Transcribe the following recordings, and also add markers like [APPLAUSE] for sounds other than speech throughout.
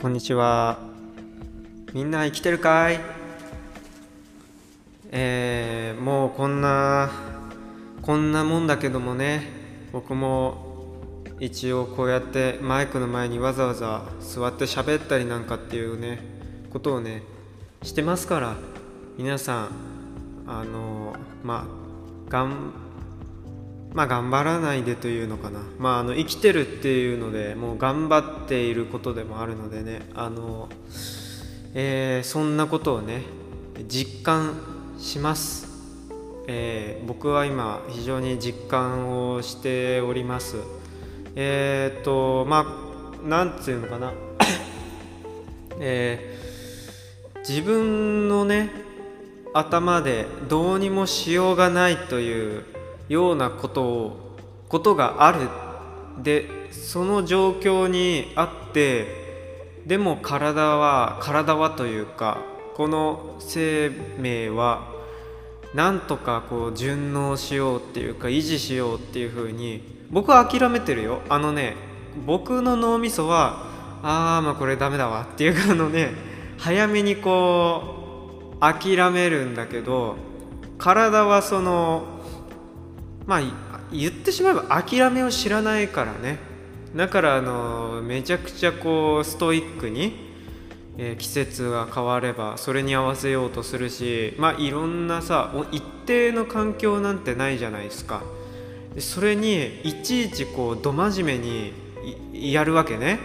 こんにちは。みんな生きてるかい？えー、もうこんなこんなもんだけどもね。僕も一応こうやってマイクの前にわざわざ座って喋ったりなんかっていうねことをねしてますから。皆さんあのまあがんまあ頑張らないでというのかな。まああの生きてるっていうのでもう頑張っていることでもあるのでね。あの、えー、そんなことをね実感します、えー、僕は今非常に実感をしております。えー、っとまあなんていうのかな。[COUGHS] え、自分のね頭でどうにもしようがないというようなことをことがあるでその状況にあってでも体は体はというかこの生命はなんとかこう順応しようっていうか維持しようっていう風に僕は諦めてるよ。あのね僕の脳みそはああまあこれダメだわっていうかあのね早めにこう諦めるんだけど体はそのまあ言ってしまえば諦めを知らないからね。だからあのめちゃくちゃこうストイックに、えー、季節が変わればそれに合わせようとするしまあいろんなさ一定の環境なんてないじゃないですか。それにいちいちこうど真面目にやるわけね。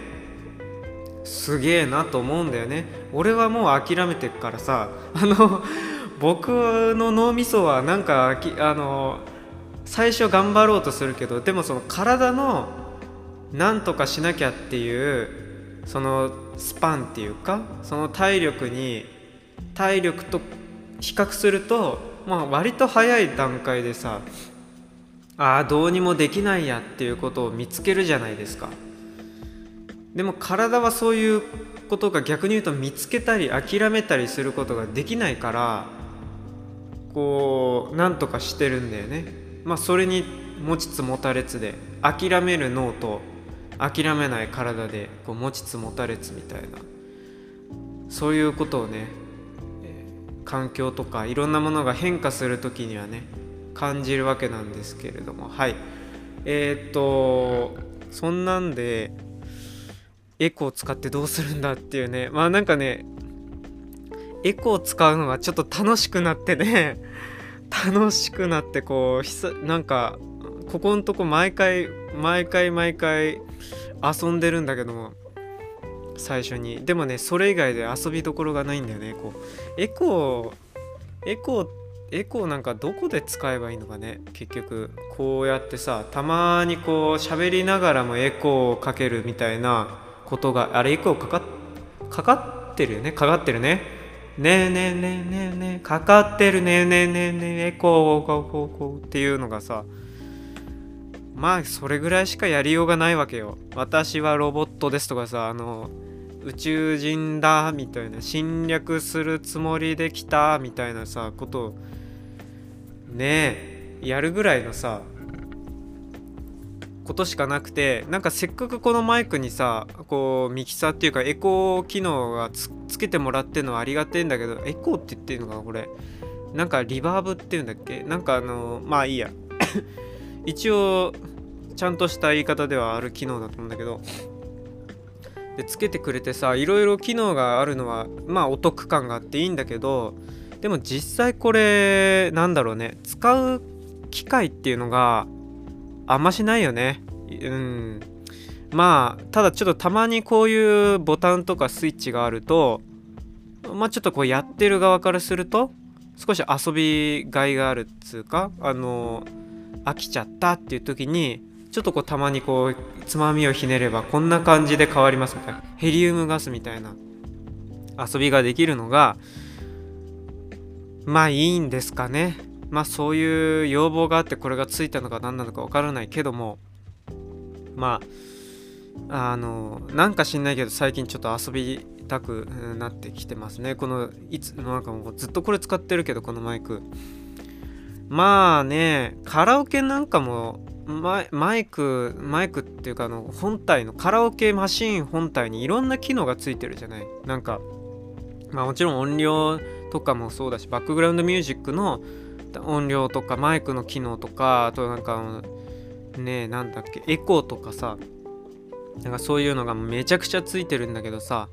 すげえなと思うんだよね。俺はもう諦めてっからさあの僕の脳みそはなんかあの最初頑張ろうとするけどでもその体のなんとかしなきゃっていうそのスパンっていうかその体力に体力と比較すると、まあ、割と早い段階でさああどうにもできないやっていうことを見つけるじゃないですか。でも体はそういうことが逆に言うと見つけたり諦めたりすることができないからこうなんとかしてるんだよね。まあ、それに持ちつ持たれつで諦める脳と諦めない体でこう持ちつ持たれつみたいなそういうことをね、え、環境とかいろんなものが変化する時にはね感じるわけなんですけれどもはい。えー、っとそんなんでエコー使ってどうするんだっていうねまあなんかねエコを使うのがちょっと楽しくなってね楽しくなってこうひさなんかここのとこ毎回毎回毎回遊んでるんだけども最初に。でもねそれ以外で遊びどころがないんだよね。こうエコーエコーエコーなんかどこで使えばいいのかね結局。こうやってさたまにこう喋りながらもエコーをかけるみたいなことがあれエコーかかかかってるよね？かかってるね？ねえねえねえねえねえかかってる。ねえねえねえねえエコーこうこうこうっていうのがさまあそれぐらいしかやりようがないわけよ。私はロボットですとかさあの宇宙人だみたいな侵略するつもりで来たみたいなさことをねえやるぐらいのさことしかなくてなんかせっかくこのマイクにさこうミキサーっていうかエコー機能がつけてもらってるのはありがてえんだけどエコーって言ってるのかなこれ。なんかリバーブっていうんだっけ？なんかあのまあいいや。[COUGHS] 一応ちゃんとした言い方ではある機能だと思うんだけど。でつけてくれてさいろいろ機能があるのはまあお得感があっていいんだけどでも実際これなんだろうね使う機会っていうのがあんましないよね。うん。まあ、ただちょっとたまにこういうボタンとかスイッチがあると、まあちょっとこうやってる側からすると、少し遊びがいがあるっつうか、あの、飽きちゃったっていう時に、ちょっとこうたまにこう、つまみをひねればこんな感じで変わりますみたいな。ヘリウムガスみたいな遊びができるのが、まあいいんですかね。まあそういう要望があってこれがついたのか何なのかわからないけどもまああのなんか知んないけど最近ちょっと遊びたくなってきてますね。このいつなんかもうずっとこれ使ってるけどこのマイク。まあねカラオケなんかもママイクマイクっていうかあの本体のカラオケマシーン本体にいろんな機能がついてるじゃない。なんかまあもちろん音量とかもそうだしバックグラウンドミュージックの音量とかマイクの機能とかあとなんかねなんだっけエコーとかさなんかそういうのがめちゃくちゃついてるんだけどさ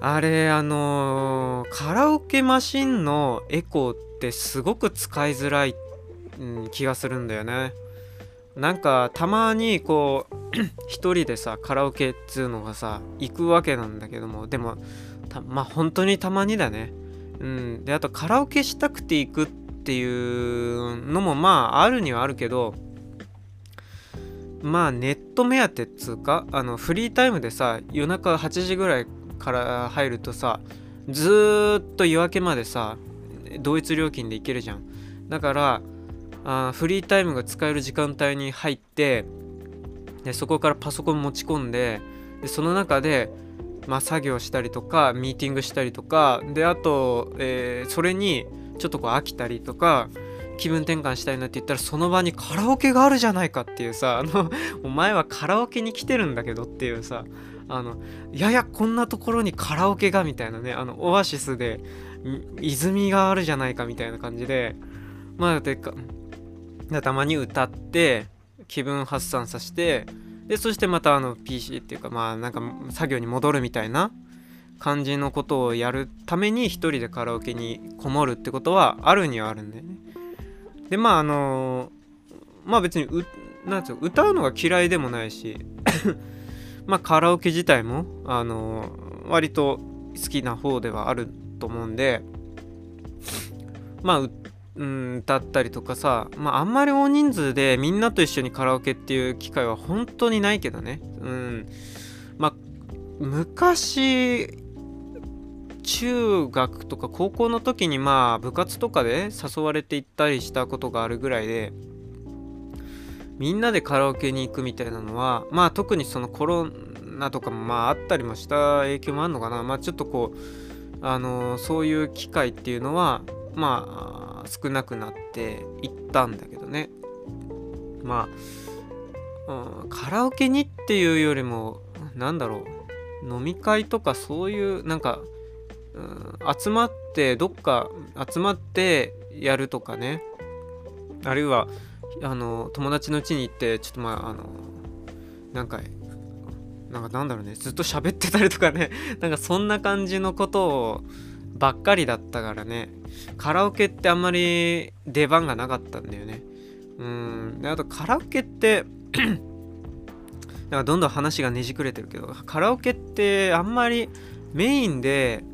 あれあのー、カラオケマシンのエコーってすごく使いづらい、うん、気がするんだよね。なんかたまにこう [CLEARS THROAT] 一人でさカラオケっつうのがさ行くわけなんだけどもでもまあ本当にたまにだね。うん。であとカラオケしたくて行くっていうのもまああるにはあるけどまあネット目当てっつうかあのフリータイムでさ夜中8時ぐらいから入るとさずっと夜明けまでさ同一料金で行けるじゃん。だからあフリータイムが使える時間帯に入ってでそこからパソコン持ち込んででその中で、まあ、作業したりとかミーティングしたりとかであと、えー、それにちょっとこう飽きたりとか気分転換したいなって言ったらその場にカラオケがあるじゃないかっていうさあの [LAUGHS] お前はカラオケに来てるんだけどっていうさあのややこんなところにカラオケがみたいなねあのオアシスで泉があるじゃないかみたいな感じでまあでかたまに歌って気分発散させてでそしてまたあの PC っていうかまあなんか作業に戻るみたいな感じのことをやるために一人でカラオケにこもるってことはあるにはあるんだよね。でまああのまあ別にうなんつう歌うのが嫌いでもないし [COUGHS] まあカラオケ自体もあの割と好きな方ではあると思うんでまあうん、歌ったりとかさ、まあ、あんまり大人数でみんなと一緒にカラオケっていう機会は本当にないけどね。うん。まあ、昔、中学とか高校の時にまあ部活とかで誘われて行ったりしたことがあるぐらいでみんなでカラオケに行くみたいなのはまあ特にそのコロナとかもまああったりもした影響もあるのかなまあちょっとこうあの、そういう機会っていうのはまあ少なくなっていったんだけどね。まあ、うん、カラオケにっていうよりもなんだろう飲み会とかそういうなんかうん、集まってどっか集まってやるとかね。あるいはあの友達の家に行ってちょっとまああのなんかなんかなんだろうねずっと喋ってたりとかね。なんかそんな感じのことをばっかりだったからね。カラオケってあんまり出番がなかったんだよね。うん。であとカラオケって [CLEARS THROAT] なんかどんどん話がねじくれてるけどカラオケってあんまりメインで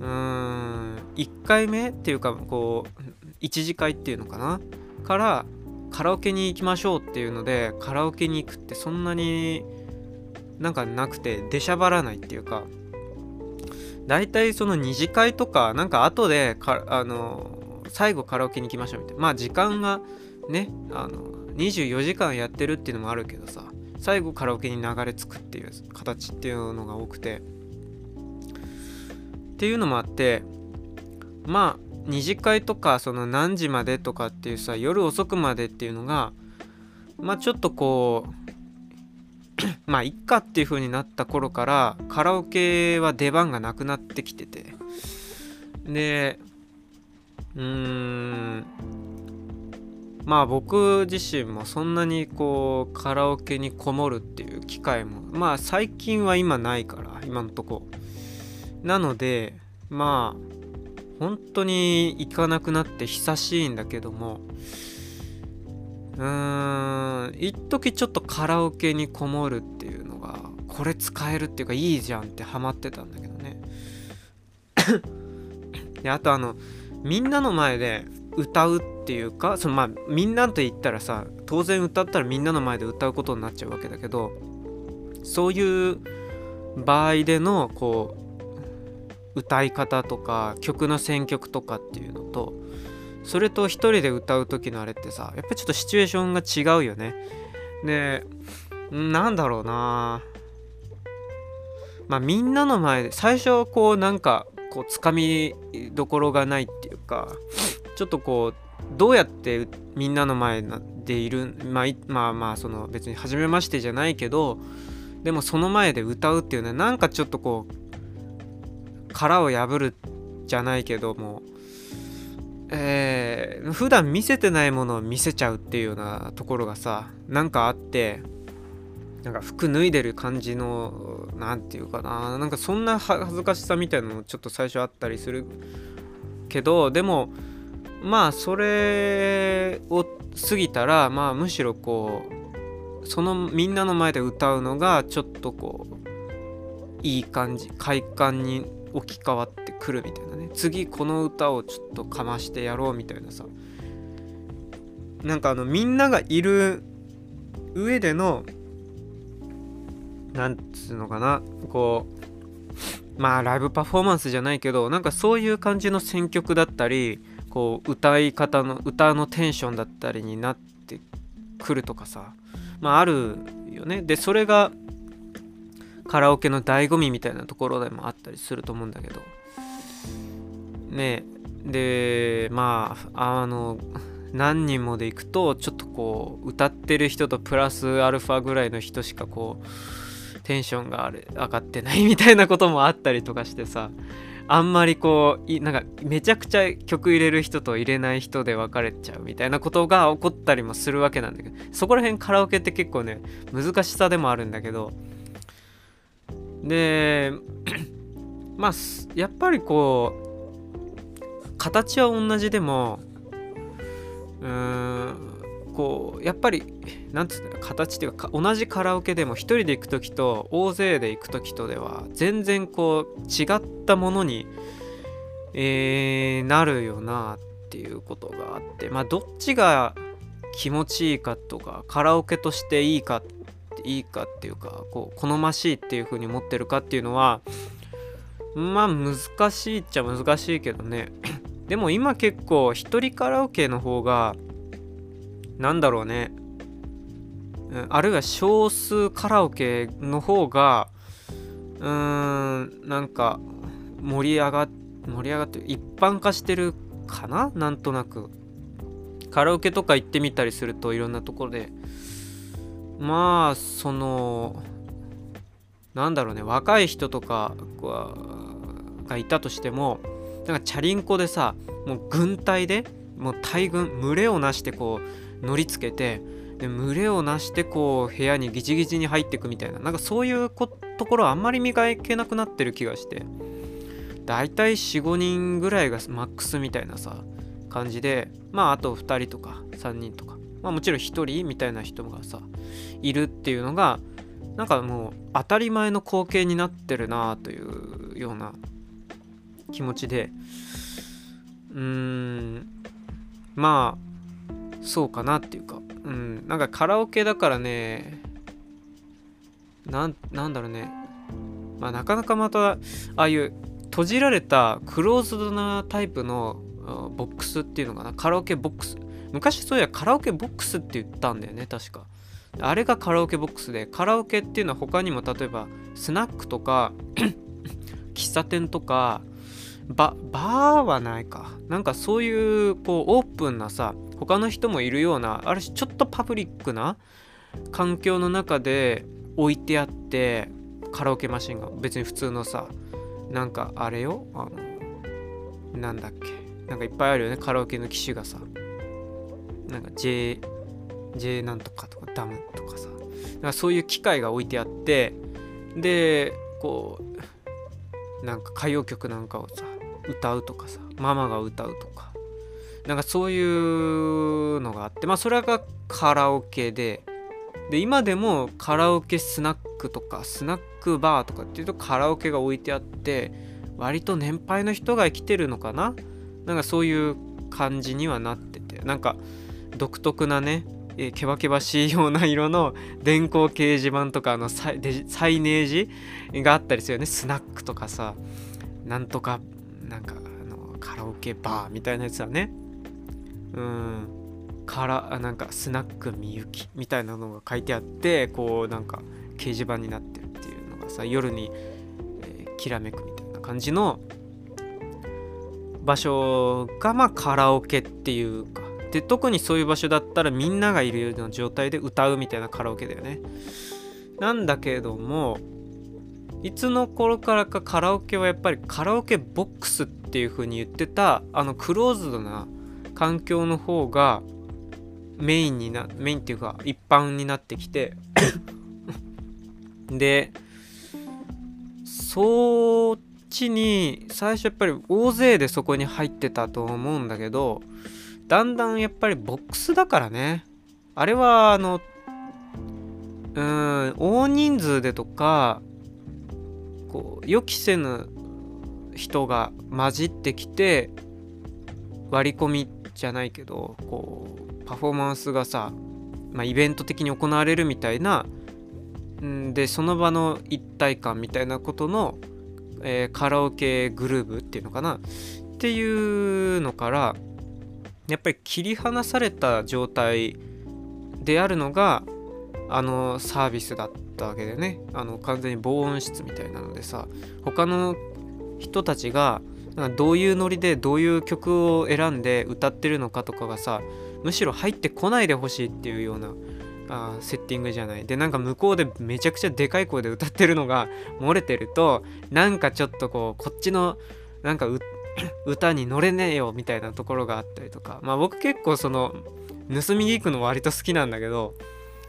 うーん1回目っていうかこう一次会っていうのかな？からカラオケに行きましょうっていうのでカラオケに行くってそんなになんかなくて出しゃばらないっていうか大体その二次会とかなんか後でかあの最後カラオケに行きましょうみたいな。まあ時間がねあの24時間やってるっていうのもあるけどさ。最後カラオケに流れ着くっていう形っていうのが多くて。っていうのもあってまあ二次会とかその何時までとかっていうさ夜遅くまでっていうのがまあちょっとこう [COUGHS] まあいっかっていう風になった頃からカラオケは出番がなくなってきてて。でうーんまあ僕自身もそんなにこうカラオケにこもるっていう機会もまあ最近は今ないから今のとこ。なのでまあ本当に行かなくなって久しいんだけどもうーん。一時ちょっとカラオケにこもるっていうのがこれ使えるっていうかいいじゃんってハマってたんだけどね。[COUGHS] であとあのみんなの前で歌うっていうかそのまあみんなと言ったらさ当然歌ったらみんなの前で歌うことになっちゃうわけだけどそういう場合でのこう歌い方とか曲の選曲とかっていうのとそれと一人で歌う時のあれってさやっぱちょっとシチュエーションが違うよね。でなんだろうな。まあみんなの前で最初はこうなんかこうつかみどころがないっていうかちょっとこうどうやってみんなの前でいる、まあ、まあまあその別に初めましてじゃないけどでもその前で歌うっていうのはなんかちょっとこう殻を破るじゃないけどもえー、普段見せてないものを見せちゃうっていうようなところがさなんかあってなんか服脱いでる感じの何て言うかななんかそんな恥ずかしさみたいなのもちょっと最初あったりするけどでもまあそれを過ぎたらまあむしろこうそのみんなの前で歌うのがちょっとこういい感じ快感に置き換わってくるみたいなね。次この歌をちょっとかましてやろうみたいなさ。なんかあのみんながいる上でのなんつうのかな。こうまあライブパフォーマンスじゃないけどなんかそういう感じの選曲だったりこう歌い方の歌のテンションだったりになってくるとかさ。まああるよね。でそれがカラオケの醍醐味みたいなところでもあったりすると思うんだけど。ねでまああの何人もで行くとちょっとこう歌ってる人とプラスアルファぐらいの人しかこうテンションがあれ上がってないみたいなこともあったりとかしてさ。あんまりこうなんかめちゃくちゃ曲入れる人と入れない人で分かれちゃうみたいなことが起こったりもするわけなんだけど。そこら辺カラオケって結構ね難しさでもあるんだけど。でまあやっぱりこう形は同じでもうーんこうやっぱりなんつうの形っていうか同じカラオケでも1人で行く時と大勢で行く時とでは全然こう違ったものに、えー、なるよなっていうことがあってまあどっちが気持ちいいかとかカラオケとしていいかっていいかっていうかこう好ましいっていう風に思ってるかっていうのはまあ難しいっちゃ難しいけどね。[CLEARS THROAT] でも今結構一人カラオケの方がなんだろうね。あるいは少数カラオケの方がうーんなんか盛り上がっ盛り上がって一般化してるかな？なんとなく。カラオケとか行ってみたりするといろんなところでまあそのなんだろうね若い人とかがいたとしてもなんかチャリンコでさもう軍隊でもう大軍群れをなしてこう乗りつけてで群れをなしてこう部屋にギチギチに入っていくみたいななんかそういうところあんまり磨けなくなってる気がしてだいたい45人ぐらいがマックスみたいなさ感じでまああと2人とか3人とか。まあもちろん1人みたいな人がさいるっていうのがなんかもう当たり前の光景になってるなというような気持ちで。うーんまあそうかなっていうか。うんなんかカラオケだからねなんなんだろうね。まあなかなかまたああいう閉じられたクローズドなタイプのボックスっていうのかな。カラオケボックス。昔そういやカラオケボックスって言ったんだよね確か。あれがカラオケボックスでカラオケっていうのは他にも例えばスナックとか [COUGHS] 喫茶店とかババーはないか。なんかそういうこうオープンなさ他の人もいるようなある種ちょっとパブリックな環境の中で置いてあってカラオケマシンが別に普通のさなんかあれよあのなんだっけなんかいっぱいあるよねカラオケの機種がさ。なんか J, J なんとかとかダムとかさ。なんかそういう機械が置いてあってでこうなんか歌謡曲なんかをさ歌うとかさママが歌うとか。なんかそういうのがあってまあそれがカラオケでで今でもカラオケスナックとかスナックバーとかっていうとカラオケが置いてあって割と年配の人が来てるのかな？なんかそういう感じにはなってて。なんか独特なねえけばけばしいような色の電光掲示板とかのサイサイネージがあったりするよね。スナックとかさなんとかなんかあのカラオケバーみたいなやつはね。うん。からなんかスナックみゆきみたいなのが書いてあってこうなんか掲示板になってるっていうのがさ夜に、えー、きらめくみたいな感じの場所がまあカラオケっていうかで特にそういう場所だったらみんながいるような状態で歌うみたいなカラオケだよね。なんだけれどもいつの頃からかカラオケはやっぱりカラオケボックスっていう風に言ってたあのクローズドな環境の方がメインになメインっていうか一般になってきて [COUGHS] でそっちに最初やっぱり大勢でそこに入ってたと思うんだけどだんだんやっぱりボックスだからね。あれはあのうん大人数でとかこう予期せぬ人が混じってきて割り込みじゃないけどこうパフォーマンスがさ、まあ、イベント的に行われるみたいなんでその場の一体感みたいなことの、えー、カラオケグルーブっていうのかな。っていうのからやっぱり切り離された状態であるのがあのサービスだったわけでね。あの完全に防音室みたいなのでさ他の人たちがどういうノリでどういう曲を選んで歌ってるのかとかがさむしろ入ってこないでほしいっていうようなあセッティングじゃない。でなんか向こうでめちゃくちゃでかい声で歌ってるのが漏れてるとなんかちょっとこうこっちのなんか [CLEARS THROAT] 歌に乗れねえよみたいなところがあったりとか。まあ僕結構その盗み聞くの割と好きなんだけど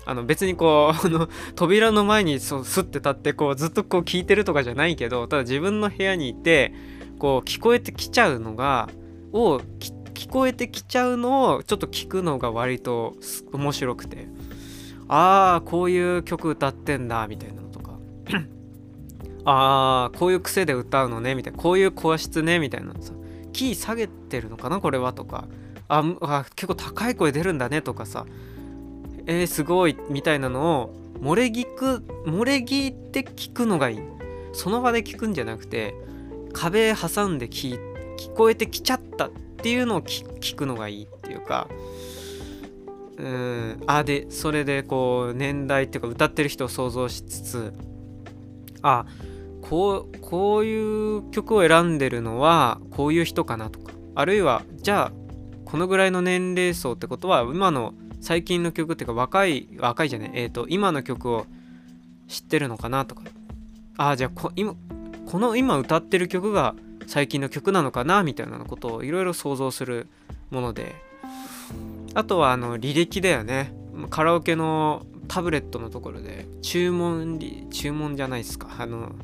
あの別にこう [LAUGHS] あの扉の前にそうスッて立ってこうずっとこう聞いてるとかじゃないけどただ自分の部屋にいてこう聞こえてきちゃうのがを聞こえてきちゃうのをちょっと聞くのが割と面白くて。ああこういう曲歌ってんだみたいなのとか。[CLEARS THROAT] ああこういう癖で歌うのねみたいな。こういう声質ねみたいな。さキー下げてるのかなこれはとか。ああ結構高い声出るんだねとかさ。えー、すごいみたいなのを漏れ聞く漏れ聞いて聞くのがいい。その場で聞くんじゃなくて壁挟んで聞聞こえてきちゃったっていうのを聞くのがいいっていうか。うんあでそれでこう年代っていうか歌ってる人を想像しつつあこうこういう曲を選んでるのはこういう人かなとかあるいはじゃあこのぐらいの年齢層ってことは今の最近の曲っていうか若い若いじゃないえっ、ー、と今の曲を知ってるのかなとか。ああじゃあこ今この今歌ってる曲が最近の曲なのかなみたいなことをいろいろ想像するもので。あとはあの履歴だよね。カラオケのタブレットのところで注文注文じゃないですか。あの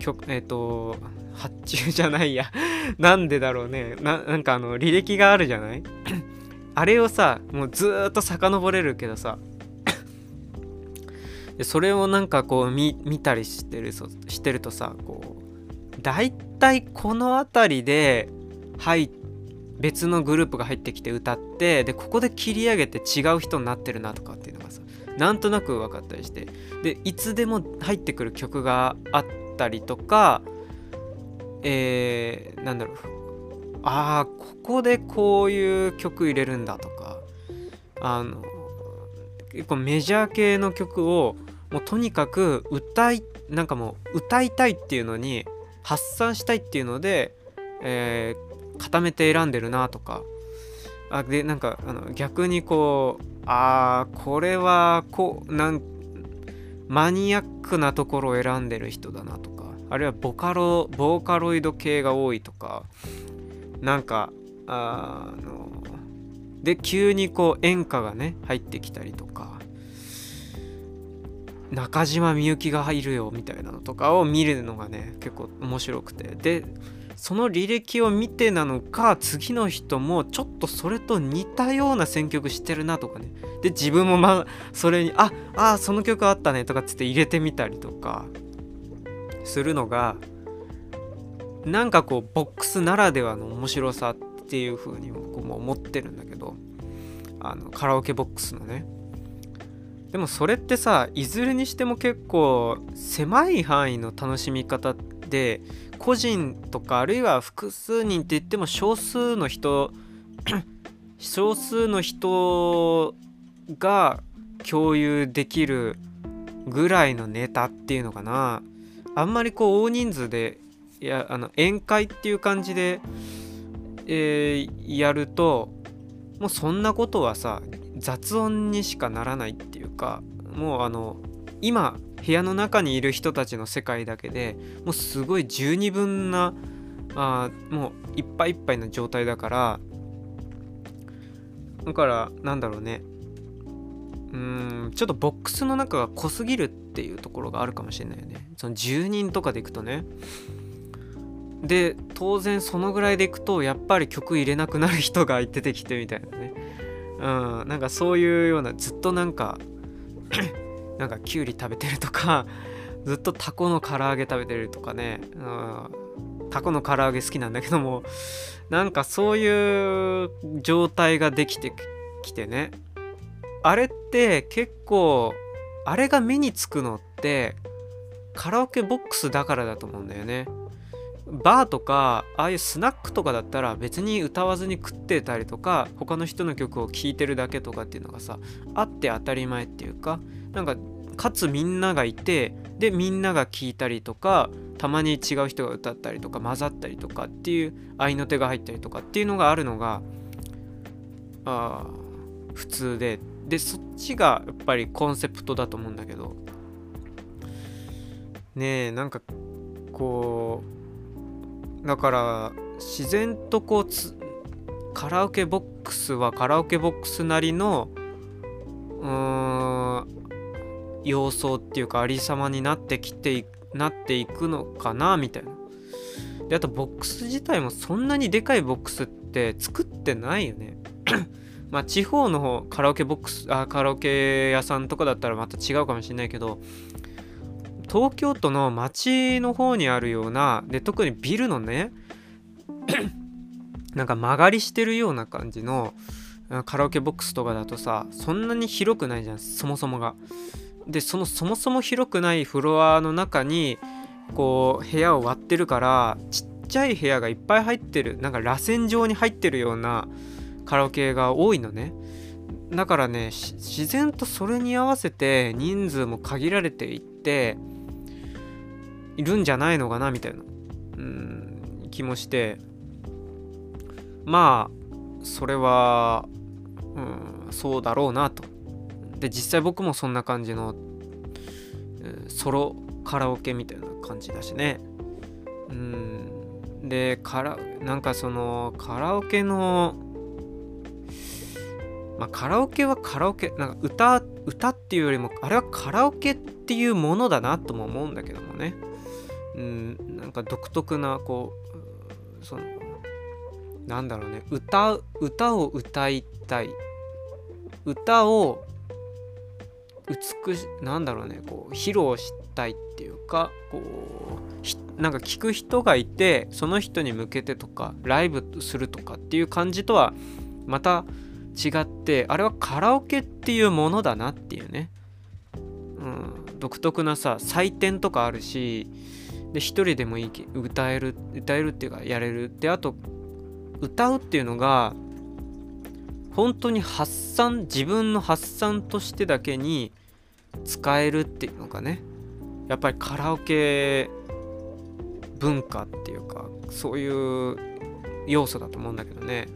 曲えっ、ー、と発注じゃないや。[LAUGHS] なんでだろうね。なんかあの履歴があるじゃない？[COUGHS] あれをさもうずっと遡れるけどさ。それをなんかこう見たりしてるしてるとさこう大体この辺りで入別のグループが入ってきて歌ってでここで切り上げて違う人になってるなとかっていうのがさなんとなく分かったりして。でいつでも入ってくる曲があってたりとかえー、なんだろうああここでこういう曲入れるんだとかあの結構メジャー系の曲をもうとにかく歌いなんかもう歌いたいっていうのに発散したいっていうので、えー、固めて選んでるなとかあでなんかあの逆にこうああこれはこうなんマニアックなところを選んでる人だなとかあるいはボカロボーカロイド系が多いとかなんかあので急にこう演歌がね入ってきたりとか中島みゆきが入るよみたいなのとかを見るのがね結構面白くて。でその履歴を見てなのか次の人もちょっとそれと似たような選曲してるなとかね。で自分もまそれにああその曲あったねとかっつって入れてみたりとか。するのがなんかこうボックスならではの面白さっていう風に僕も思ってるんだけど。あのカラオケボックスのね。でもそれってさいずれにしても結構狭い範囲の楽しみ方ってで個人とかあるいは複数人って言っても少数の人 [CLEARS THROAT] 少数の人が共有できるぐらいのネタっていうのかな。あんまりこう大人数でいやあの宴会っていう感じで、えー、やるともうそんなことはさ雑音にしかならないっていうかもうあの今部屋の中にいる人たちの世界だけでもうすごい十二分なあもういっぱいいっぱいな状態だからだからなんだろうね。うんちょっとボックスの中が濃すぎるっていうところがあるかもしれないよね。その10人とかでいくとね。で当然そのぐらいでいくとやっぱり曲入れなくなる人が出てきてみたいなね。うんなんかそういうようなずっとなんかなんかきゅうり食べてるとか [LAUGHS] ずっとタコの唐揚げ食べてるとかね、うん、タコの唐揚げ好きなんだけども [LAUGHS] なんかそういう状態ができてきてね。あれって結構あれが目につくのってカラオケボックスだからだと思うんだよね。バーとかああいうスナックとかだったら別に歌わずに食ってたりとか他の人の曲を聴いてるだけとかっていうのがさあって当たり前っていうかなんかかつみんながいてでみんなが聴いたりとかたまに違う人が歌ったりとか混ざったりとかっていう合いの手が入ったりとかっていうのがあるのがあ普通で。でそっちがやっぱりコンセプトだと思うんだけど。ねえなんかこうだから自然とこうカラオケボックスはカラオケボックスなりのうーん様相っていうかありさまになってきてなっていくのかなみたいな。であとボックス自体もそんなにでかいボックスって作ってないよね。[COUGHS] まあ地方の方カラオケボックスあカラオケ屋さんとかだったらまた違うかもしれないけど東京都の街の方にあるようなで特にビルのね [COUGHS] なんか曲がりしてるような感じのカラオケボックスとかだとさそんなに広くないじゃんそもそもが。でそのそもそも広くないフロアの中にこう部屋を割ってるからちっちゃい部屋がいっぱい入ってるなんか螺旋状に入ってるようなカラオケが多いのねだからね自然とそれに合わせて人数も限られていっているんじゃないのかなみたいな。うん気もして。まあそれは、うん、そうだろうなと。で実際僕もそんな感じの、ソロカラオケみたいな感じだしね。うんでカラなんかそのカラオケのまあ、カラオケはカラオケなんか歌歌っていうよりもあれはカラオケっていうものだなとも思うんだけどもね。うんなんか独特なこうそのなんだろうね歌歌を歌いたい。歌を美しなんだろうねこう披露したいっていうかこうなんか聞く人がいてその人に向けてとかライブするとかっていう感じとはまた違ってあれはカラオケっていうものだなっていうね、うん、独特なさ採点とかあるしで一人でもいい歌える歌えるっていうかやれる。であと歌うっていうのが本当に発散自分の発散としてだけに使えるっていうのがねやっぱりカラオケ文化っていうかそういう要素だと思うんだけどね。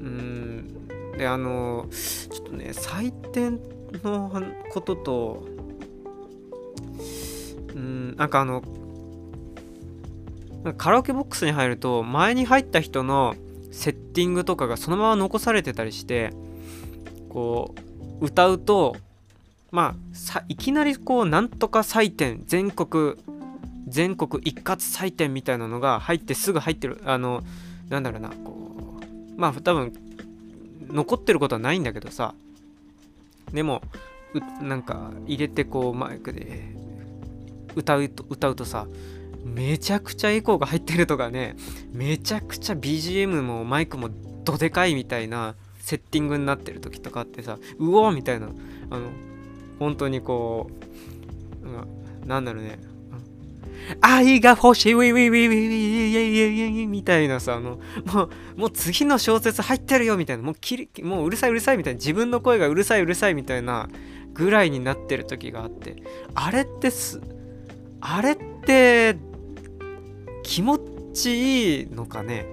うん。であのちょっとね採点のこととなんかあのカラオケボックスに入ると前に入った人のセッティングとかがそのまま残されてたりしてこう歌うとまあいきなりこうなんとか採点全国全国一括採点みたいなのが入ってすぐ入ってるあのなんだろうなこうまあ多分残ってることはないんだけどさ。でもなんか入れてこうマイクで歌うと歌うとさめちゃくちゃエコーが入ってるとかねめちゃくちゃ BGM もマイクもどでかいみたいなセッティングになってる時とかってさうおーみたいなあの本当にこう、うん、なんだろうね愛が欲しいウィウィウィウィウィウィウィみたいなさあのもうもう次の小説入ってるよみたいなもうきりもううるさいうるさいみたいな自分の声がうるさいうるさいみたいなぐらいになってる時があってあれってすあれって気持ちいいのかね？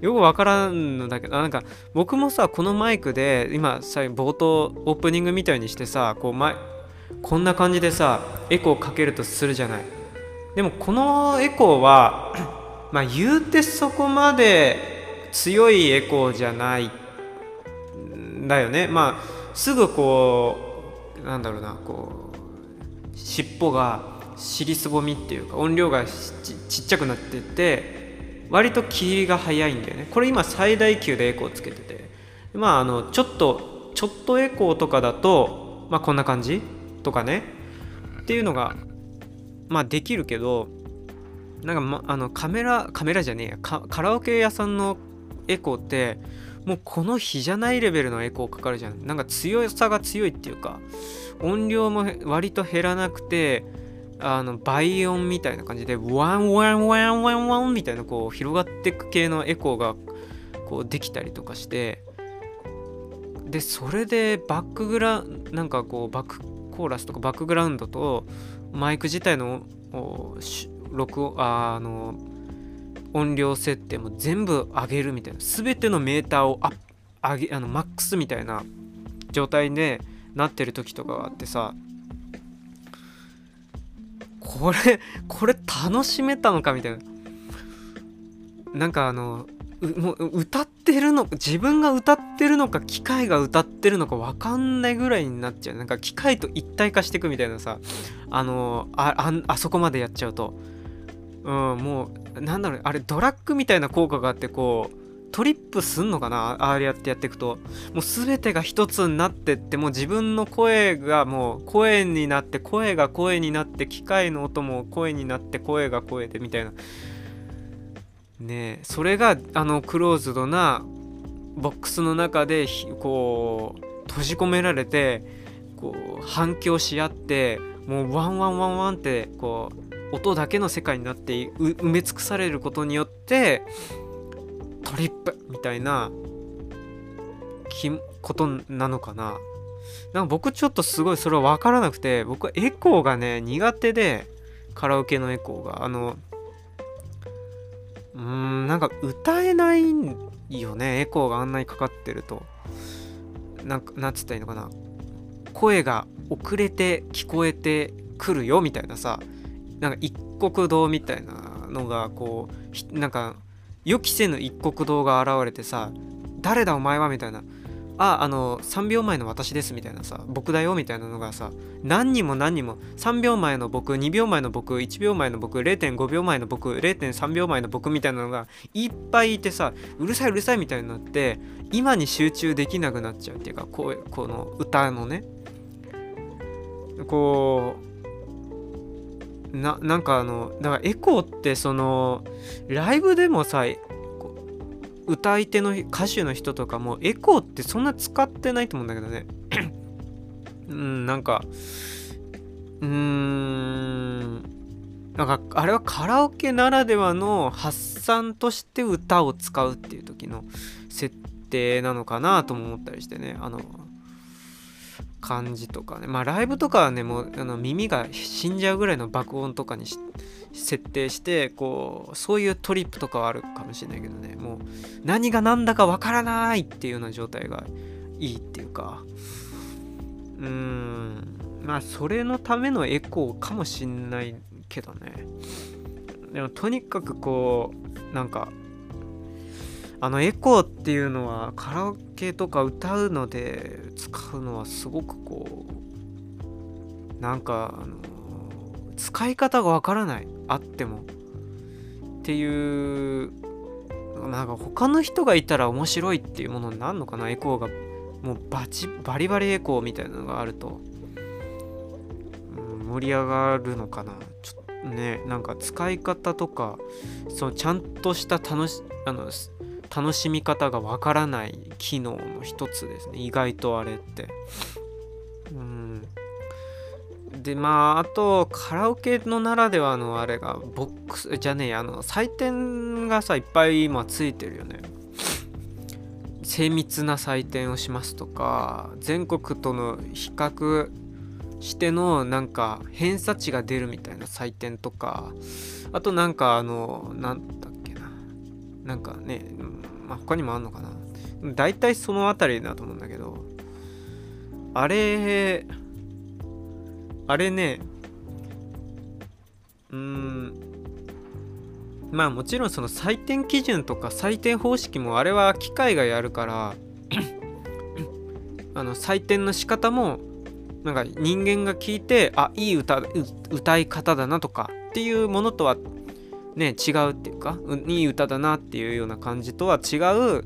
よくわからんのだけどなんか僕もさこのマイクで今さ冒頭オープニングみたいにしてさこうマイこんな感じでさエコーかけるとするじゃない。でもこのエコーは [CLEARS THROAT] まあ言うてそこまで強いエコーじゃないんだよね。まあすぐこうなんだろうなこう尻尾が尻すぼみっていうか音量がちっちゃくなってて割と切りが早いんだよね。これ今最大級でエコーつけてて。まああのちょっとちょっとエコーとかだとまあこんな感じ？とかね。っていうのがまあできるけどなんか、ま、あのカメラカメラじゃねえや。カラオケ屋さんのエコーってもうこの比じゃないレベルのエコーかかるじゃん。なんか強さが強いっていうか音量も割と減らなくてあの倍音みたいな感じでワンワンワンワンワンみたいなこう広がっていく系のエコーがこうできたりとかしてでそれでバックグラなんかこうバックコーラスとかバックグラウンドとマイク自体の録あの音量設定も全部上げるみたいな全てのメーターを上げあのマックスみたいな状態でなってる時とかがあってさこれ [LAUGHS] これ楽しめたのかみたいな。なんかあのもう歌ってるの自分が歌ってるのか機械が歌ってるのか分かんないぐらいになっちゃう。なんか機械と一体化していくみたいなさあのああそこまでやっちゃうと。うんもうなんだろうあれドラッグみたいな効果があってこうトリップすんのかな？ああやってやっていくと。もう全てが一つになってってもう自分の声がもう声になって声が声になって機械の音も声になって声が声でみたいな。ねえそれがあのクローズドなボックスの中でこう閉じ込められてこう反響し合ってもうワンワンワンワンってこう音だけの世界になって埋め尽くされることによってトリップみたいなきことなのかな。なんか僕ちょっとすごいそれは分からなくて僕はエコーがね苦手でカラオケのエコーが。あのうーんなんか歌えないよね。エコーがあんなにかかってると。なんかなんつったらいいのかな。声が遅れて聞こえてくるよみたいなさ。なんか一国堂みたいなのがこうなんか予期せぬ一国堂が現れてさ誰だお前はみたいな。ああの3秒前の私ですみたいなさ僕だよみたいなのがさ何人も何人も3秒前の僕2秒前の僕1秒前の僕0.5秒前の僕0.3秒前の僕みたいなのがいっぱいいてさうるさいうるさいみたいになって今に集中できなくなっちゃうっていうかこうこの歌のね。こうななんかあのだからエコーってそのライブでもさ歌い手の歌手の人とかもエコーってそんな使ってないと思うんだけどね。[CLEARS THROAT] うんなんかうーんなんかあれはカラオケならではの発散として歌を使うっていう時の設定なのかなとも思ったりしてね。あの感じとかね。まあライブとかはねもうあの耳が死んじゃうぐらいの爆音とかに設定してこうそういうトリップとかはあるかもしれないけどね。もう何が何だかわからないっていうような状態がいいっていうか。うーん。まあそれのためのエコーかもしんないけどね。でもとにかくこうなんかあのエコーっていうのはカラオケとか歌うので使うのはすごくこうなんかあの使い方がわからないあってもっていうなんか他の人がいたら面白いっていうものになるのかな？エコーがもうバチバリバリエコーみたいなのがあると、うん、盛り上がるのかな？ちょっとねなんか使い方とかそのちゃんとした楽しあの楽しみ方がわからない機能の一つですね。意外とあれって。うん。でまああとカラオケのならではのあれがボックスじゃねえあの採点がさいっぱい今ついてるよね。精密な採点をしますとか全国との比較してのなんか偏差値が出るみたいな採点とかあとなんかあのなんなんかね、まあ、他にもあんのかな。大体その辺りだと思うんだけどあれあれねうーんまあもちろんその採点基準とか採点方式もあれは機械がやるからあの採点の仕方もなんか人間が聞いてあいい歌歌い方だなとかっていうものとはね違うっていうかいい歌だなっていうような感じとは違う、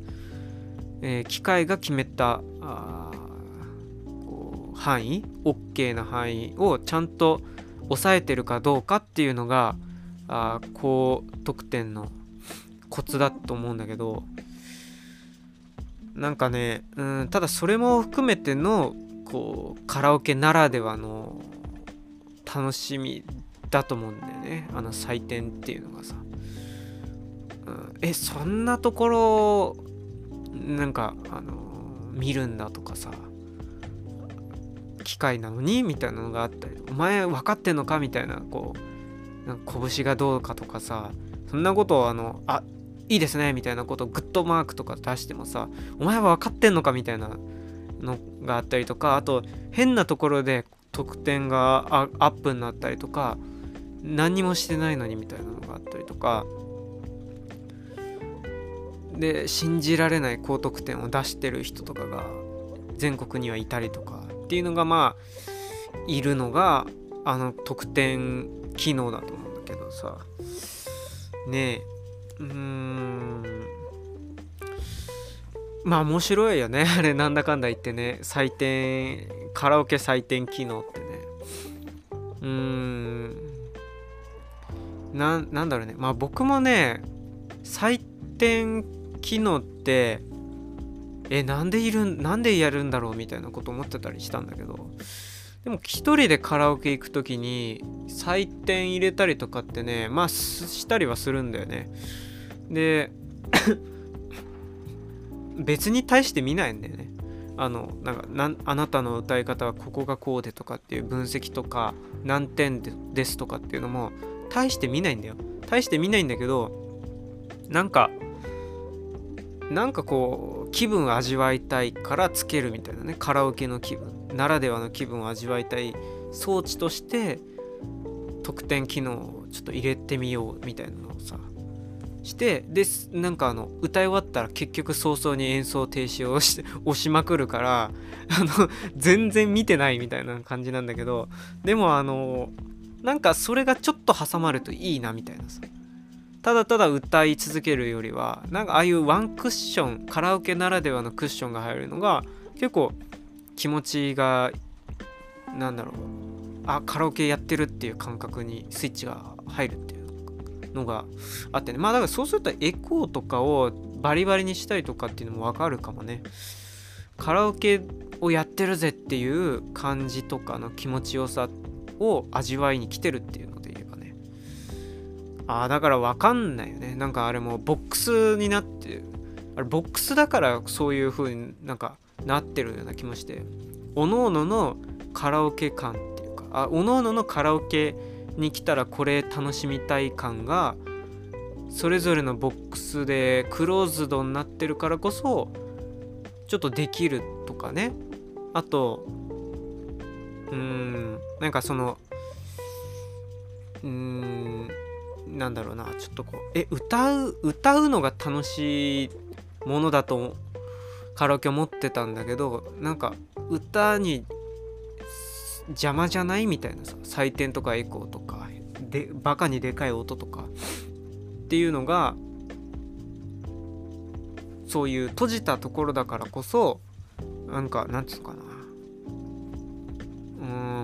えー、機械が決めたあこう範囲 OK な範囲をちゃんと抑えてるかどうかっていうのがあ高得点のコツだと思うんだけどなんかねうんただそれも含めてのこうカラオケならではの楽しみだと思うんだよね。あの採点っていうのがさ、うん、えそんなところなんかあの見るんだとかさ。機械なのに？みたいなのがあったり。お前分かってんのか？みたいなこうなんか拳がどうかとかさ。そんなことをあのあいいですね。みたいなことをグッドマークとか出してもさ。お前は分かってんのか？みたいなのがあったりとか。あと変なところで得点がアップになったりとか。何にもしてないのにみたいなのがあったりとか。で信じられない高得点を出してる人とかが全国にはいたりとかっていうのがまあいるのがあの得点機能だと思うんだけどさ。ねえ。うーん。まあ面白いよね。[LAUGHS] あれなんだかんだ言ってね。採点カラオケ採点機能ってね。うーん。ななんだろうね。まあ僕もね採点機能ってえなんでいるなんでやるんだろうみたいなこと思ってたりしたんだけどでも一人でカラオケ行く時に採点入れたりとかってねまあしたりはするんだよね。で [COUGHS] 別に対して見ないんだよね。あのなんかなあなたの歌い方はここがこうでとかっていう分析とか何点ですとかっていうのも大して見ないんだよ。大して見ないんだけどなんかなんかこう気分を味わいたいからつけるみたいなね。カラオケの気分。ならではの気分を味わいたい。装置として得点機能をちょっと入れてみようみたいなのをさしてでなんかあの歌い終わったら結局早々に演奏停止をして [LAUGHS] 押しまくるからあの全然見てないみたいな感じなんだけどでもあのなんかそれがちょっと挟まるといいなみたいなさ。ただただ歌い続けるよりはなんかああいうワンクッションカラオケならではのクッションが入るのが結構気持ちがなんだろう。あカラオケやってるっていう感覚にスイッチが入るっていうのがあってね。まあだからそうするとエコーとかをバリバリにしたりとかっていうのもわかるかもね。カラオケをやってるぜっていう感じとかの気持ちよさを味わいに来てるっていうので言えばね。ああだからわかんないよね。なんかあれもボックスになってあれボックスだからそういう風になんかなってるような気もして。おのおののカラオケ感っていうかあおのおののカラオケに来たらこれ楽しみたい感がそれぞれのボックスでクローズドになってるからこそちょっとできるとかね。あとうーんなんかそのうーんなんだろうなちょっとこうえ歌う歌うのが楽しいものだとカラオケ思ってたんだけどなんか歌に邪魔じゃないみたいなさ採点とかエコーとかでバカにでかい音とかっていうのがそういう閉じたところだからこそなんかなんていうかな。うん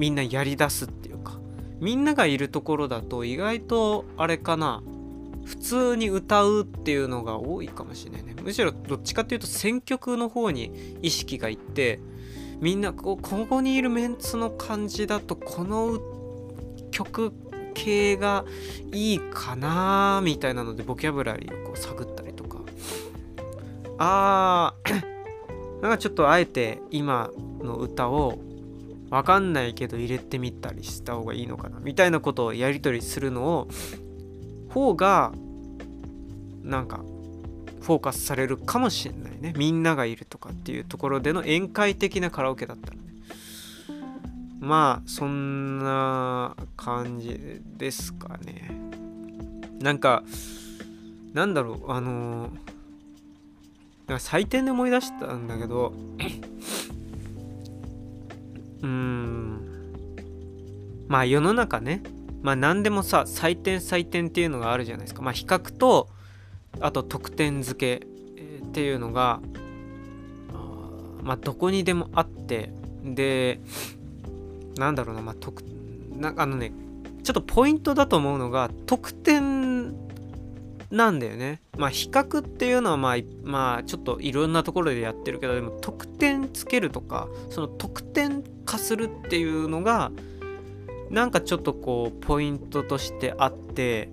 みんなやりだすっていうかみんながいるところだと意外とあれかな普通に歌うっていうのが多いかもしれないね。むしろどっちかっていうと選曲の方に意識がいってみんなこここにいるメンツの感じだとこの曲系がいいかなみたいなのでボキャブラリーをこう探ったりとか。あーなんかちょっとあえて今の歌をわかんないけど入れてみたりした方がいいのかなみたいなことをやり取りするのを方がなんかフォーカスされるかもしれないね。みんながいるとかっていうところでの宴会的なカラオケだったらね。まあそんな感じですかね。なんかなんだろうあのなんか採点で思い出したんだけどうーん。まあ世の中ね。まあ何でもさ採点採点っていうのがあるじゃないですか。まあ比較とあと得点付けっていうのがまあどこにでもあって。でなんだろうなまあ得なあのねちょっとポイントだと思うのが得点なんだよね。まあ比較っていうのはまあまあちょっといろんなところでやってるけどでも得点つけるとかその得点化するっていうのがなんかちょっとこうポイントとしてあって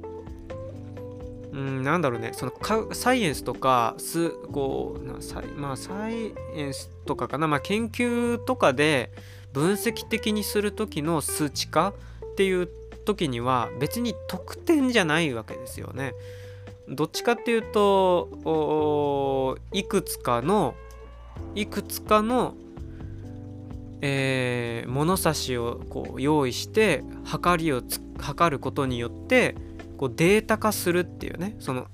うんなんだろうねそのサイエンスとかすこうなサイまあサイエンスとかかなまあ研究とかで分析的にする時の数値化っていう時には別に得点じゃないわけですよね。どっちかっていうといくつかのいくつかの、えー、物差しをこう用意して測りを測ることによってこうデータ化するっていうね。その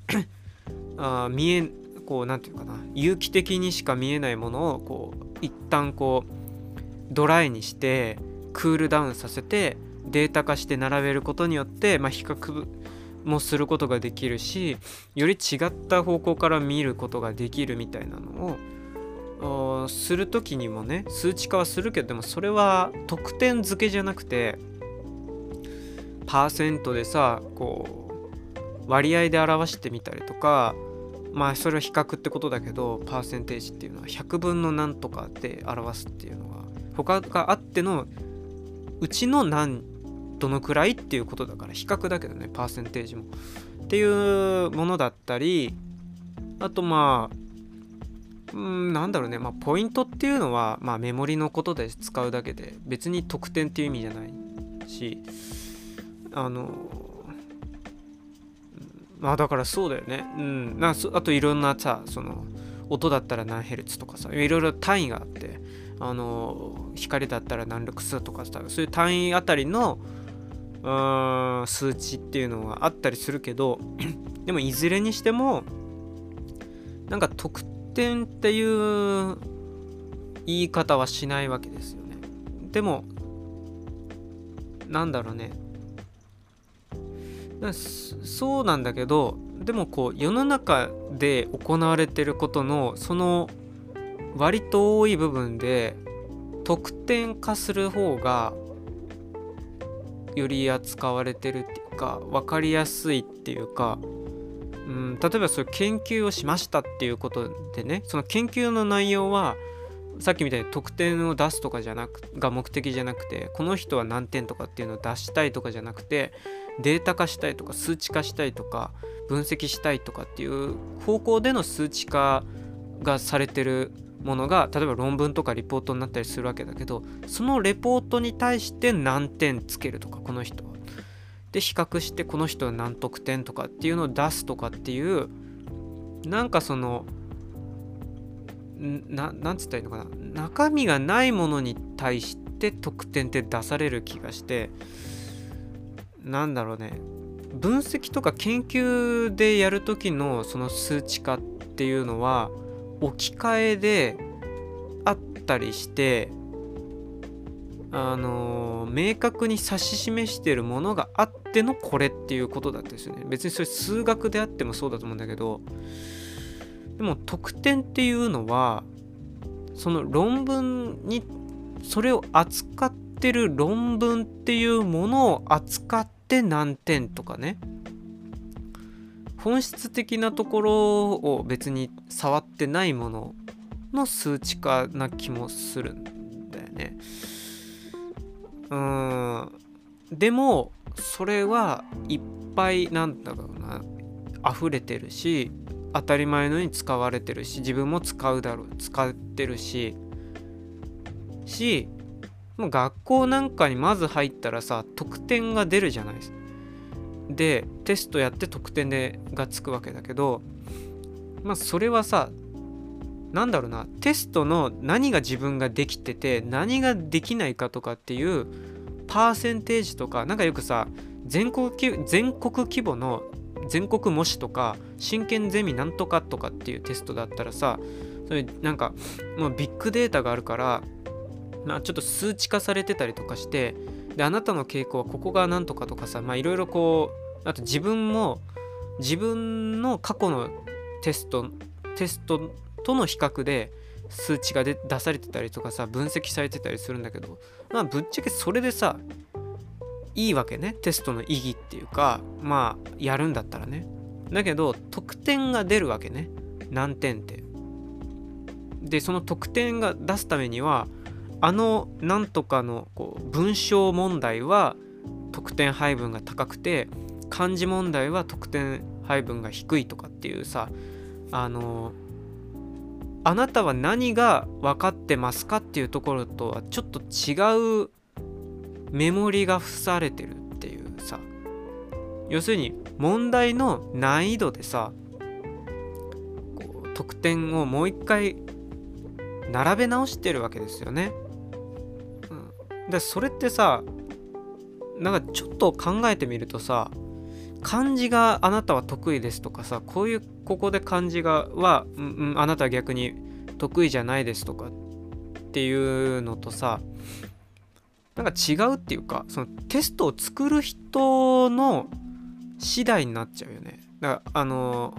[CLEARS THROAT] あ見えこう何て言うかな。有機的にしか見えないものをこう一旦こうドライにしてクールダウンさせてデータ化して並べることによって、まあ、比較もすることができるしより違った方向から見ることができるみたいなのをする時にもね数値化はするけどでもそれは得点付けじゃなくてパーセントでさこう割合で表してみたりとかまあそれは比較ってことだけどパーセンテージっていうのは100分の何とかで表すっていうのは他があってのうちの何どのくらいっていうことだから比較だけどねパーセンテージも。っていうものだったりあとまあうんなんだろうね、まあ、ポイントっていうのは、まあ、メモリのことで使うだけで別に得点っていう意味じゃないしあのまあだからそうだよね。うん。なあといろんなさその音だったら何ヘルツとかさいろいろ単位があってあの光だったら何ルクスとかさそういう単位あたりのうん数値っていうのがあったりするけど [CLEARS THROAT] でもいずれにしてもなんか得点っていう言い方はしないわけですよね。でもなんだろうね。そうなんだけどでもこう世の中で行われてることのその割と多い部分で得点化する方がより扱われてるっていうか分かりやすいっていうか、うん、例えばそう研究をしましたっていうことでねその研究の内容はさっきみたいに得点を出すとかじゃなくが目的じゃなくてこの人は何点とかっていうのを出したいとかじゃなくてデータ化したいとか数値化したいとか分析したいとかっていう方向での数値化がされてるものが例えば論文とかリポートになったりするわけだけどそのレポートに対して何点つけるとかこの人は。で比較してこの人は何得点とかっていうのを出すとかっていうなんかそのななんつったらいいのかな中身がないものに対して得点って出される気がしてなんだろうね分析とか研究でやる時のその数値化っていうのは置き換えであったりしてあのー、明確に指し示してるものがあってのこれっていうことだったですよね。別にそれ数学であってもそうだと思うんだけど。でも得点っていうのはその論文にそれを扱ってる論文っていうものを扱って何点とかね。本質的なところを別に触ってないものの数値化な気もするんだよね。うんでもそれはいっぱいなんだろうな溢れてるし当たり前のように使われてるし自分も使うだろう使ってるしし学校なんかにまず入ったらさ得点が出るじゃないですか。でテストやって得点でがつくわけだけどまあそれはさなんだろうなテストの何が自分ができてて何ができないかとかっていうパーセンテージとかなんかよくさ全国全国規模の全国模試とか真剣ゼミなんとかとかっていうテストだったらさそれなんかもうビッグデータがあるからまあちょっと数値化されてたりとかしてであなたの傾向はここがなんとかとかさまあいろいろこうあと自分も自分の過去のテストテストとの比較で数値が出されてたりとかさ分析されてたりするんだけどまあぶっちゃけそれでさいいわけねテストの意義っていうかまあやるんだったらね。だけど得点が出るわけね何点って。でその得点が出すためにはあのなんとかのこう文章問題は得点配分が高くて漢字問題は得点配分が低いとかっていうさあのあなたは何が分かってますかっていうところとはちょっと違うメモリが付されてるっていうさ要するに問題の難易度でさ得点をもう一回並べ直してるわけですよね。でそれってさなんかちょっと考えてみるとさ漢字があなたは得意ですとかさこういうここで漢字がは、うん、あなたは逆に得意じゃないですとかっていうのとさなんか違うっていうかそのテストを作る人の次第になっちゃうよね。だからあの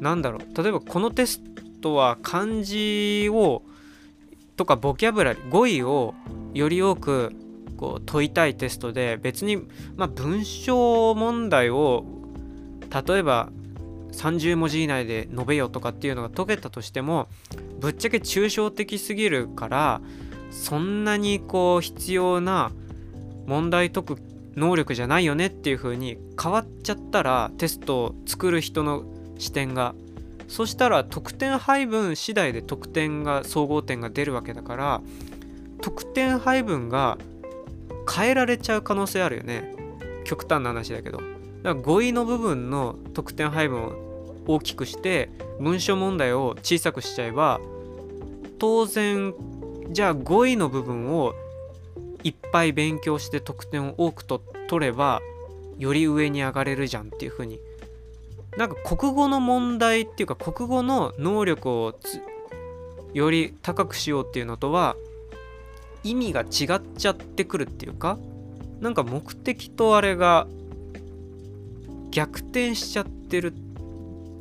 なんだろう例えばこのテストは漢字をとかボキャブラリー語彙をより多くこう問いたいテストで別に、まあ、文章問題を例えば30文字以内で述べよとかっていうのが解けたとしてもぶっちゃけ抽象的すぎるからそんなにこう必要な問題解く能力じゃないよねっていう風に変わっちゃったらテストを作る人の視点がそしたら得点配分次第で得点が総合点が出るわけだから得点配分が変えられちゃう可能性あるよね。極端な話だけど。だから語彙の部分の得点配分を大きくして文章問題を小さくしちゃえば当然じゃあ語彙の部分をいっぱい勉強して得点を多くと取ればより上に上がれるじゃんっていう風になんか国語の問題っていうか国語の能力をより高くしようっていうのとは意味が違っちゃってくるっていうかなんか目的とあれが逆転しちゃってる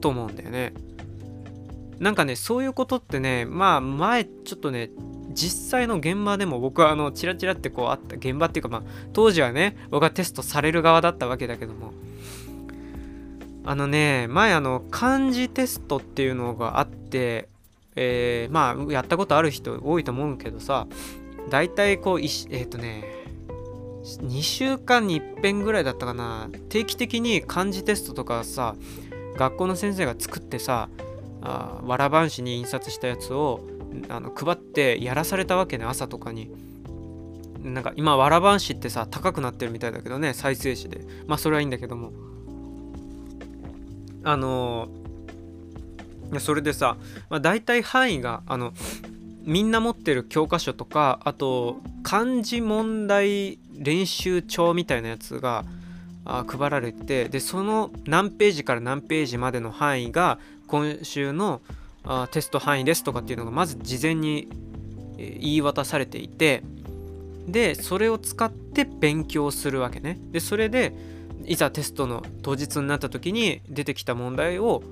と思うんだよね。なんかねそういうことってねまあ前ちょっとね実際の現場でも僕はあのチラチラってこうあった現場っていうかまあ当時はね僕はテストされる側だったわけだけどもあのね前あの漢字テストっていうのがあってえー、まあやったことある人多いと思うけどさ大体こうえっ、ー、とね2週間に1遍ぐらいだったかな定期的に漢字テストとかさ学校の先生が作ってさあわらばんしに印刷したやつをあの配ってやらされたわけね朝とかに。なんか今わらばんしってさ高くなってるみたいだけどね再生紙で。まあそれはいいんだけども。あのー、それでさ、まあ、大体範囲があのみんな持ってる教科書とかあと漢字問題練習帳みたいなやつがあ配られてでその何ページから何ページまでの範囲が今週のあテスト範囲ですとかっていうのがまず事前に、え言い渡されていてでそれを使って勉強するわけね。でそれでいざテストの当日になった時に出てきた問題を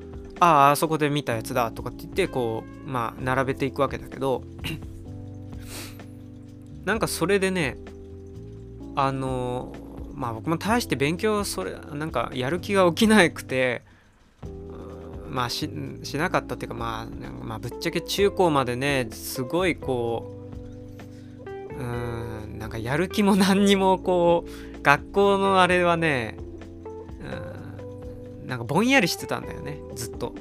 あああそこで見たやつだとかって言ってこうまあ並べていくわけだけど [COUGHS] なんかそれでねあのまあ僕も大して勉強それなんかやる気が起きなくてまあしなかったっていうか、まあ、まあぶっちゃけ中高までねすごいこううんなんかやる気も何にもこう学校のあれはねなんかぼんやりしてたんだよねずっと。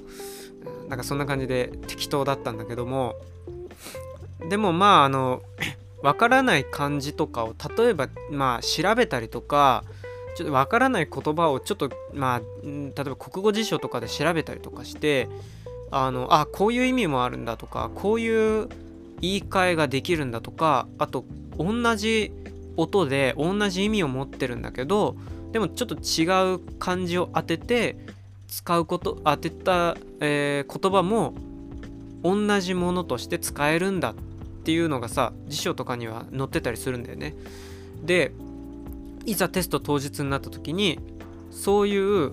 なんかそんな感じで適当だったんだけども。でもまああの [COUGHS] わからない漢字とかを例えばまあ調べたりとかちょっとわからない言葉をちょっとまあ例えば国語辞書とかで調べたりとかしてあのあこういう意味もあるんだとかこういう言い換えができるんだとかあと同じ音で同じ意味を持ってるんだけどでもちょっと違う漢字を当てて使うこと当てた、えー、言葉も同じものとして使えるんだっていうのがさ辞書とかには載ってたりするんだよね。でいざテスト当日になった時にそういう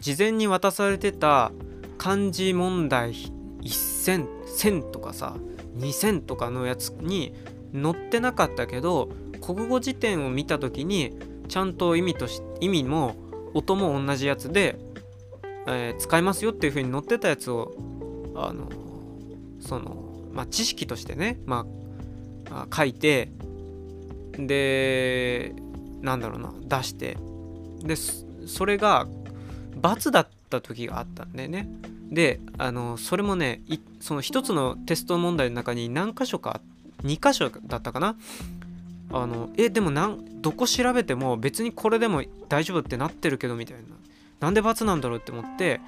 事前に渡されてた漢字問題1000 1000とかさ2000とかのやつに載ってなかったけど国語辞典を見た時にちゃんと意味とし意味も音も同じやつで、えー、使いますよっていう風に載ってたやつをあのそのまあ知識としてねまあ書いてでなんだろうな出してでそれが×だった時があったんだよね。であのそれもねその一つのテスト問題の中に何箇所か2箇所だったかな。あのえでもなんどこ調べても別にこれでも大丈夫ってなってるけどみたいな。なんで×なんだろうって思って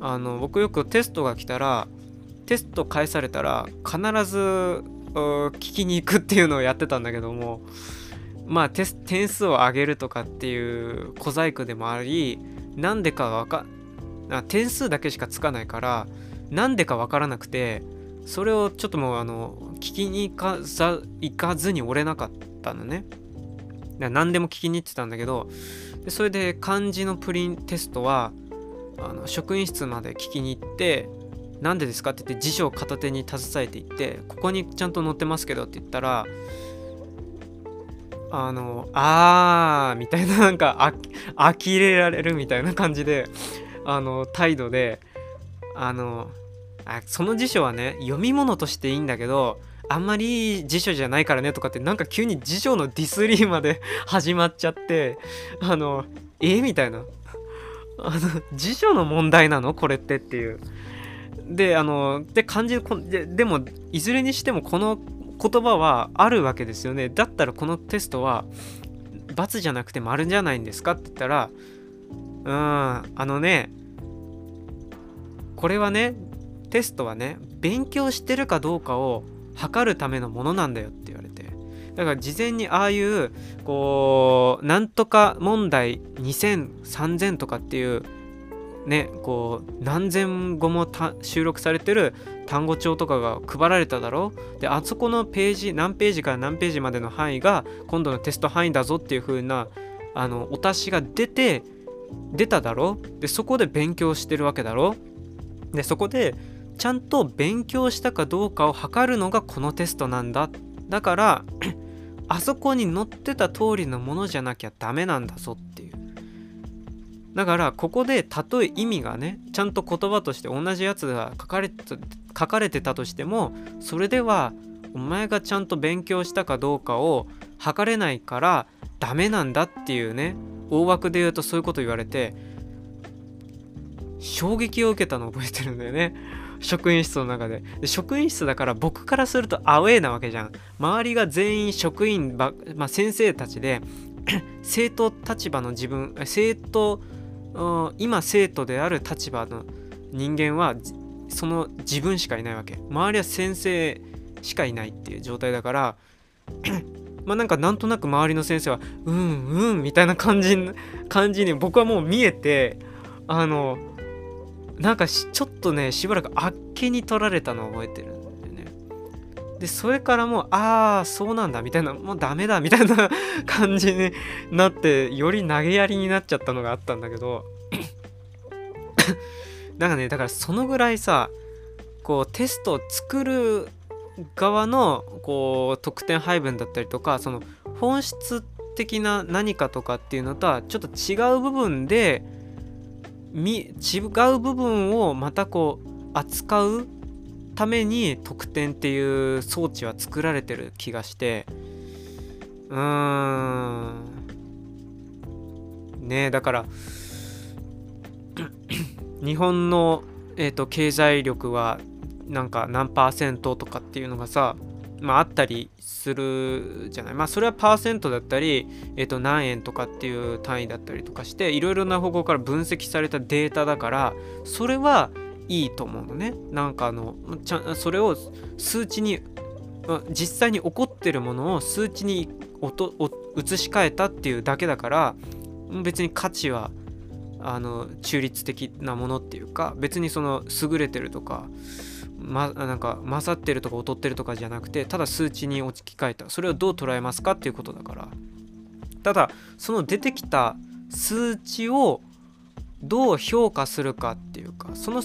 あの僕よくテストが来たらテスト返されたら必ず聞きに行くっていうのをやってたんだけどもまあ点数を上げるとかっていう小細工でもありなんでかわか点数だけしかつかないからなんでかわからなくてそれをちょっともうあの聞きに行かざ行かずに折れなかったのね。何でも聞きに行ってたんだけどでそれで漢字のプリンテストはあの職員室まで聞きに行ってなんでですかって言って辞書を片手に携えていってここにちゃんと載ってますけどって言ったらあのあーみたいななんかあ呆れられるみたいな感じであの態度であのあその辞書はね読み物としていいんだけどあんまり辞書じゃないからねとかってなんか急に辞書のディスリーまで [LAUGHS] 始まっちゃってあのえ？みたいな。あの辞書の問題なの？これってっていう。であので感じででもいずれにしてもこの言葉はあるわけですよね。だったらこのテストは×じゃなくて丸じゃないんですかって言ったらうんあのねこれはねテストはね勉強してるかどうかを測るためのものなんだよって言われて。だから事前にああいうこうなんとか問題20003000とかっていうねこう何千語も収録されてる単語帳とかが配られただろ？であそこのページ何ページから何ページまでの範囲が今度のテスト範囲だぞっていう風なあのお達しが出て出ただろ？でそこで勉強してるわけだろ？でそこでちゃんと勉強したかどうかを測るのがこのテストなんだ。だから [CLEARS THROAT] あそこに載ってた通りのものじゃなきゃダメなんだぞっていう。だからここでたとえ意味がねちゃんと言葉として同じやつが書かれて書かれてたとしてもそれではお前がちゃんと勉強したかどうかを測れないからダメなんだっていうね大枠で言うとそういうこと言われて衝撃を受けたの覚えてるんだよね。職員室の中で。で職員室だから僕からするとアウェーなわけじゃん。周りが全員職員ば、まあ、先生たちで [CLEARS THROAT] 生徒立場の自分生徒今生徒である立場の人間はその自分しかいないわけ。周りは先生しかいないっていう状態だから [CLEARS THROAT] まあなんかなんとなく周りの先生はうんうんみたいな感じ感じに僕はもう見えてあのなんかちょっとねしばらくあっけに取られたのを覚えてるんだよね。でそれからもうああそうなんだみたいなもうダメだみたいな [LAUGHS] 感じになってより投げやりになっちゃったのがあったんだけど。[COUGHS] なんかねだからそのぐらいさこうテストを作る側のこう得点配分だったりとかその本質的な何かとかっていうのとはちょっと違う部分で違う部分をまたこう扱うために得点っていう装置は作られてる気がして。うーん。ねだから [CLEARS THROAT] 日本の、えーと経済力はなんか何パーセントとかっていうのがさまあ、あったりするじゃない。まあそれはパーセントだったり、えー、と何円とかっていう単位だったりとかしていろいろな方向から分析されたデータだからそれはいいと思うのね。なんかあのちゃそれを数値に実際に起こってるものを数値に移し替えたっていうだけだから別に価値はあの中立的なものっていうか別にその優れてるとかま、なんか勝ってるとか劣ってるとかじゃなくてただ数値に置き換えた。それをどう捉えますかっていうことだから。ただその出てきた数値をどう評価するかっていうかその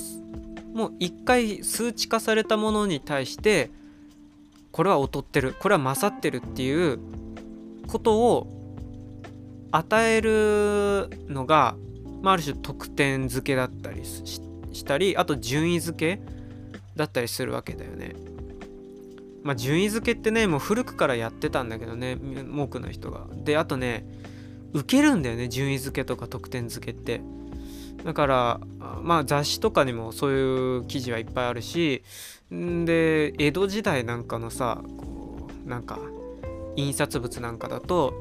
もう一回数値化されたものに対してこれは劣ってるこれは勝ってるっていうことを与えるのが、まあ、ある種得点付けだったりしたりあと順位付けだったりするわけだよね。まあ順位付けってねもう古くからやってたんだけどね多くの人が。であとね受けるんだよね順位付けとか得点付けって。だからまあ雑誌とかにもそういう記事はいっぱいあるしで江戸時代なんかのさこうなんか印刷物なんかだと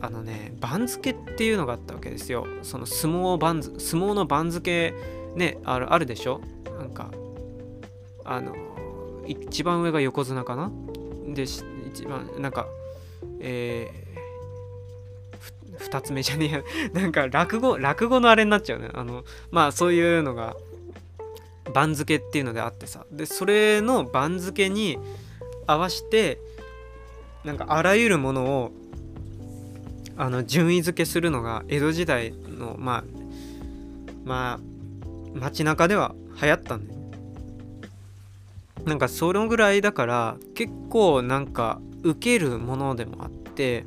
あのね番付っていうのがあったわけですよその相撲番相撲の番付ねあるあるでしょ？なんかあの一番上が横綱かな？で一番なんかえー、2つ目じゃねえや。[LAUGHS] なんか落語落語のあれになっちゃうね。あのまあそういうのが番付っていうのであってさ。でそれの番付に合わせてなんかあらゆるものをあの順位付けするのが江戸時代のまあまあ街中では流行ったんだよなんかそのぐらいだから結構なんか受けるものでもあって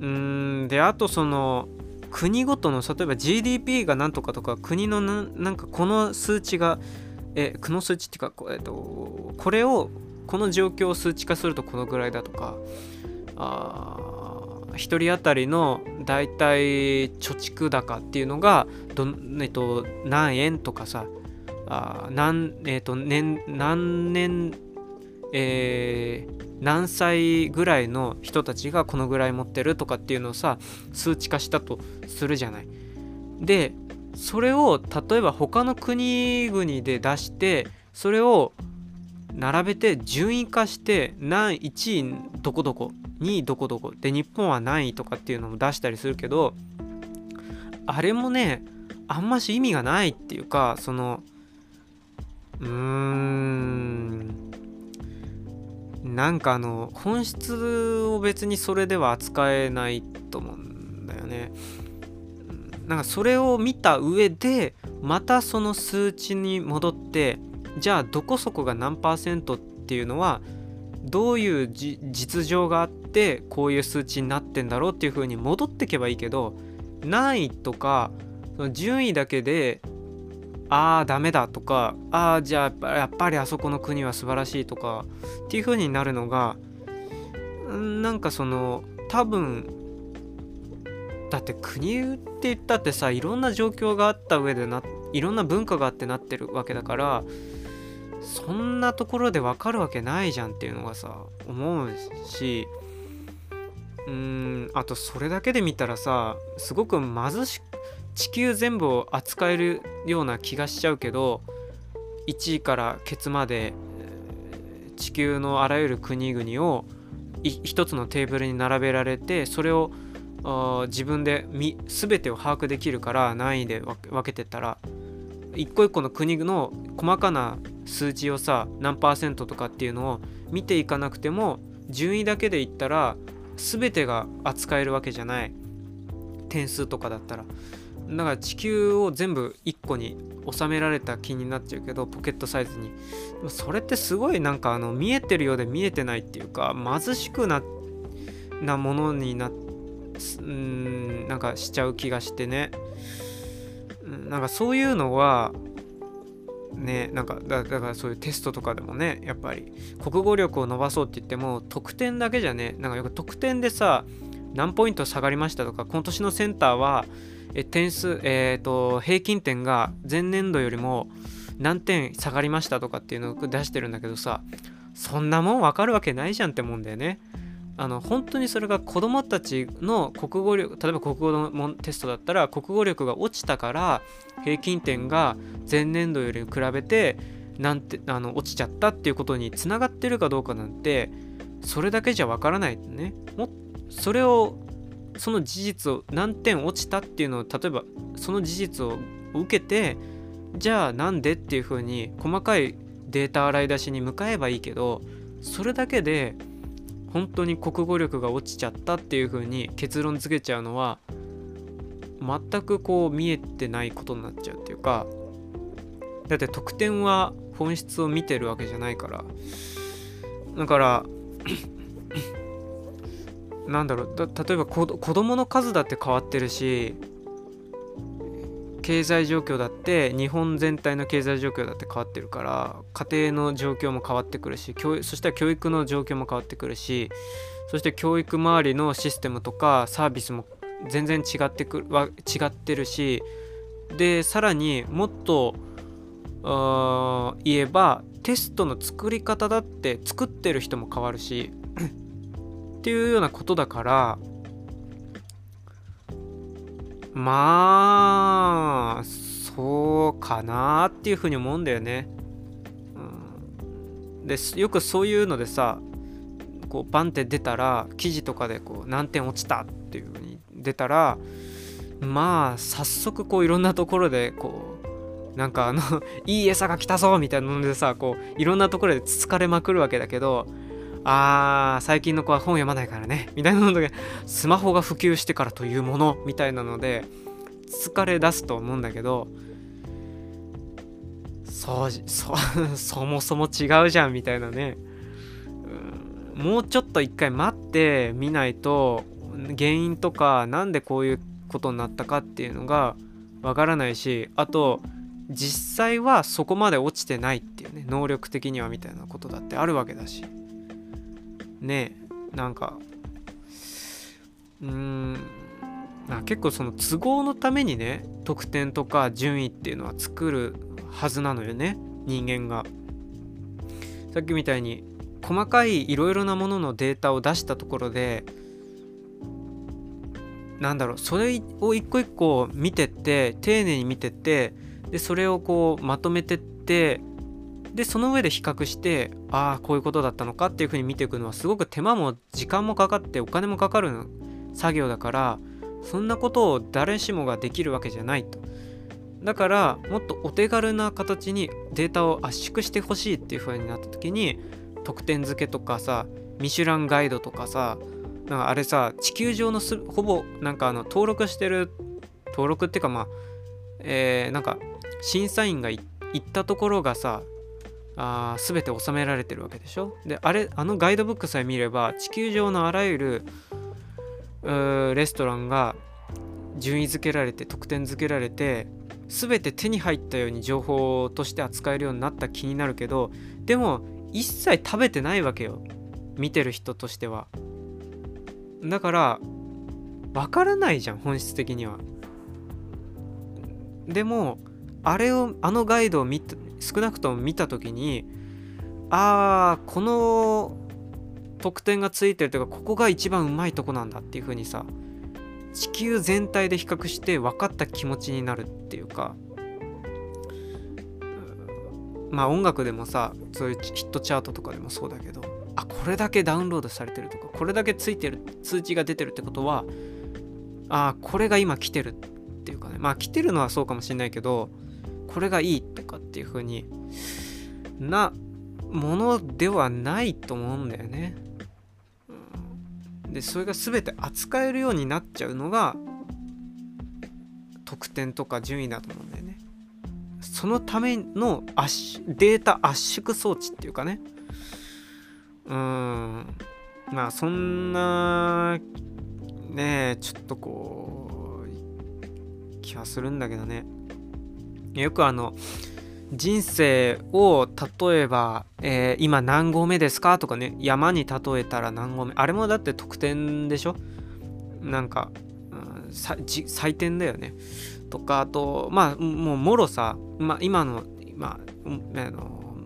うんであとその国ごとの例えば GDP がなんとかとか国のなんかこの数値がえこの数値っていうか、えっと、これをこの状況を数値化するとこのぐらいだとかあ1人当たりの大体貯蓄高っていうのがど、えっと、何円とかさあ何,、えーと年何年、えー、何歳ぐらいの人たちがこのぐらい持ってるとかっていうのをさ数値化したとするじゃない。でそれを例えば他の国々で出してそれを並べて順位化して何1位どこどこ2位どこどこで日本は何位とかっていうのも出したりするけどあれもねあんまし意味がないっていうかそのうーんなんかあの本質を別にそれでは扱えないと思うんだよね。なんかそれを見た上でまたその数値に戻ってじゃあどこそこが何パーセントっていうのはどういう実情があってこういう数値になってんだろうっていう風に戻ってけばいいけど何位とかその順位だけでああダメだとかああじゃあやっぱりあそこの国は素晴らしいとかっていう風になるのがなんかその多分だって国って言ったってさいろんな状況があった上でないろんな文化があってなってるわけだからそんなところで分かるわけないじゃんっていうのがさ思うしうーんあとそれだけで見たらさすごく貧し地球全部を扱えるような気がしちゃうけど1位からケツまで地球のあらゆる国々を一つのテーブルに並べられてそれを自分で全てを把握できるから何位で分けてたら一個一個の国の細かな数値をさ何パーセントとかっていうのを見ていかなくても順位だけで言ったら全てが扱えるわけじゃない。点数とかだったら。だから地球を全部1個に収められた気になっちゃうけどポケットサイズに。それってすごいなんかあの見えてるようで見えてないっていうか貧しくななものになうんなんかしちゃう気がしてね。なんかそういうのはねなんかだからそういうテストとかでもねやっぱり国語力を伸ばそうって言っても得点だけじゃねなんかよく得点でさ何ポイント下がりましたとか今年のセンターはえ点数、えーと、平均点が前年度よりも何点下がりましたとかっていうのを出してるんだけどさそんなもん分かるわけないじゃんって思うんだよね。あの本当にそれが子どもたちの国語力例えば国語のテストだったら国語力が落ちたから平均点が前年度より比べてなんてあの落ちちゃったっていうことにつながってるかどうかなんてそれだけじゃわからないねもそれをその事実を何点落ちたっていうのを例えばその事実を受けてじゃあなんでっていうふうに細かいデータ洗い出しに向かえばいいけどそれだけで本当に国語力が落ちちゃったっていうふうに結論付けちゃうのは全くこう見えてないことになっちゃうっていうかだって得点は本質を見てるわけじゃないから。だからなんだろう例えば子供の数だって変わってるし経済状況だって日本全体の経済状況だって変わってるから家庭の状況も変わってくるし教そしたら教育の状況も変わってくるしそして教育周りのシステムとかサービスも全然違ってくる違ってるしでさらにもっと言えばテストの作り方だって作ってる人も変わるしっていうようなことだからまあそうかなっていうふうに思うんだよね。うん、でよくそういうのでさこうバンって出たら記事とかでこう何点落ちたっていうふうに出たらまあ早速こういろんなところでこうなんかあの [LAUGHS] いい餌が来たぞみたいなのでさこういろんなところでつつかれまくるわけだけどあー最近の子は本読まないからねみたいなのでスマホが普及してからというものみたいなので疲れ出すと思うんだけどそうそ [LAUGHS] そもそも違うじゃんみたいなね、う、もうちょっと一回待ってみないと原因とか何でこういうことになったかっていうのがわからないしあと実際はそこまで落ちてないっていうね能力的にはみたいなことだってあるわけだし。ねなんかうーん結構その都合のためにね得点とか順位っていうのは作るはずなのよね人間が。さっきみたいに細かいいろいろなもののデータを出したところでなんだろうそれを一個一個見てって丁寧に見てってでそれをこうまとめてってでその上で比較してああこういうことだったのかっていうふうに見ていくのはすごく手間も時間もかかってお金もかかる作業だからそんなことを誰しもができるわけじゃないと。だからもっとお手軽な形にデータを圧縮してほしいっていう風になった時に得点付けとかさミシュランガイドとかさなんかあれさ地球上のすほぼなんかあの登録してる登録っていうかまあえー、なんか審査員が行ったところがさあ全て収められてるわけでしょ？であれあのガイドブックさえ見れば地球上のあらゆるレストランが順位付けられて得点付けられて全て手に入ったように情報として扱えるようになった気になるけどでも一切食べてないわけよ。見てる人としては。だからわからないじゃん本質的には。でもあれをあのガイドを見少なくとも見た時にああこの得点がついてるというかここが一番うまいとこなんだっていう風にさ地球全体で比較して分かった気持ちになるっていうかまあ音楽でもさそういうヒットチャートとかでもそうだけどあこれだけダウンロードされてるとかこれだけついてる通知が出てるってことはあこれが今来てるっていうかね。まあ来てるのはそうかもしんないけどこれがいいとかっていう風になものではないと思うんだよね。でそれが全て扱えるようになっちゃうのが得点とか順位だと思うんだよね。そのための圧データ圧縮装置っていうかね。うん。まあそんなねちょっとこう気はするんだけどね。よくあの人生を例えば、えー、今何合目ですかとかね山に例えたら何合目。あれもだって得点でしょ？なんか、うん、採点だよね。とかあとまあもうもろさ、まあ、今の,、まあ、あの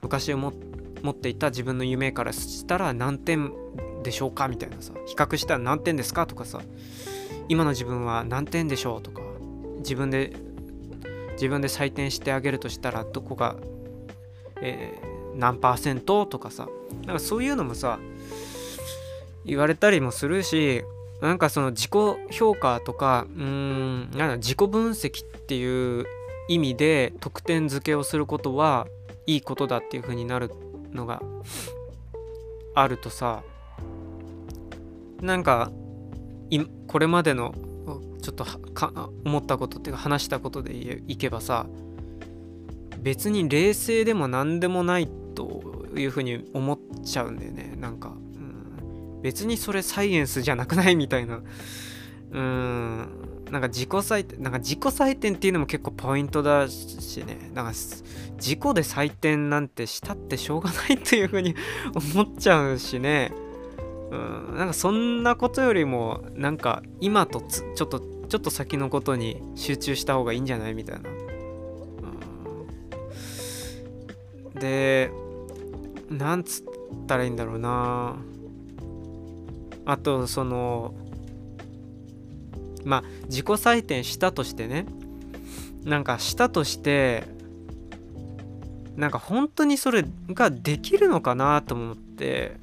昔持っていた自分の夢からしたら何点でしょうか？みたいなさ比較したら何点ですか？とかさ今の自分は何点でしょう？とか自分で自分で採点してあげるとしたらどこが、えー、何パーセントとかさ。なんかそういうのもさ言われたりもするしなんかその自己評価とかうーんなんか自己分析っていう意味で得点付けをすることはいいことだっていう風になるのがあるとさ。なんかこれまでのちょっと思ったことっていうか話したことでいけばさ別に冷静でも何でもないというふうに思っちゃうんだよね。なんか、うん、別にそれサイエンスじゃなくないみたいな。うん。なんか自己採点なんか自己採点っていうのも結構ポイントだしね。なんか自己で採点なんてしたってしょうがないっていうふうに思っちゃうしね。うん。なんかそんなことよりもなんか今とちょっとちょっと先のことに集中した方がいいんじゃない？みたいな。でなんつったらいいんだろうな。あとそのまあ自己採点したとしてね。なんかしたとしてなんか本当にそれができるのかなと思って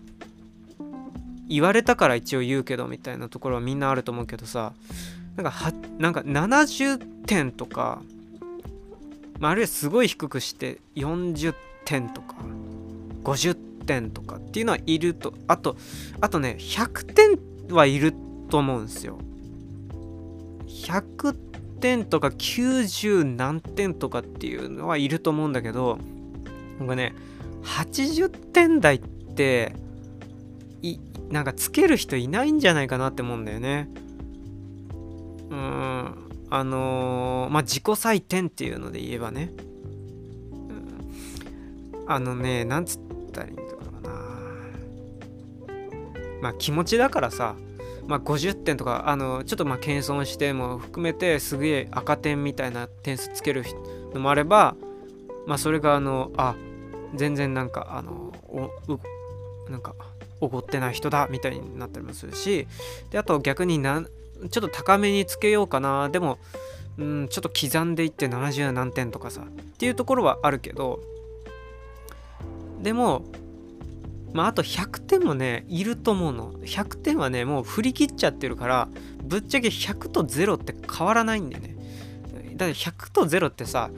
言われたから一応言うけどみたいなところはみんなあると思うけどさ。なんかはなんか70点とか、まあ、あるいはすごい低くして40点とか50点とかっていうのはいるとあとあとね100点はいると思うんですよ。100点とか90何点とかっていうのはいると思うんだけど僕ね80点台っていなんかつける人いないんじゃないかなって思うんだよね。うん。あのー、まあ自己採点っていうので言えばね、うん、あのねなんつったらいいんだろうな。まあ気持ちだからさ。まあ、50点とかあのちょっとまあ謙遜しても含めてすげえ赤点みたいな点数つけるのもあればまあそれがあのあ全然なんかあのおなんかおごってない人だみたいになったりもするしであと逆になちょっと高めにつけようかな。でもうんちょっと刻んでいって70何点とかさ。っていうところはあるけど。でもまああと100点もねいると思うの。100点はねもう振り切っちゃってるからぶっちゃけ100と0って変わらないんだよね。だって100と0ってさ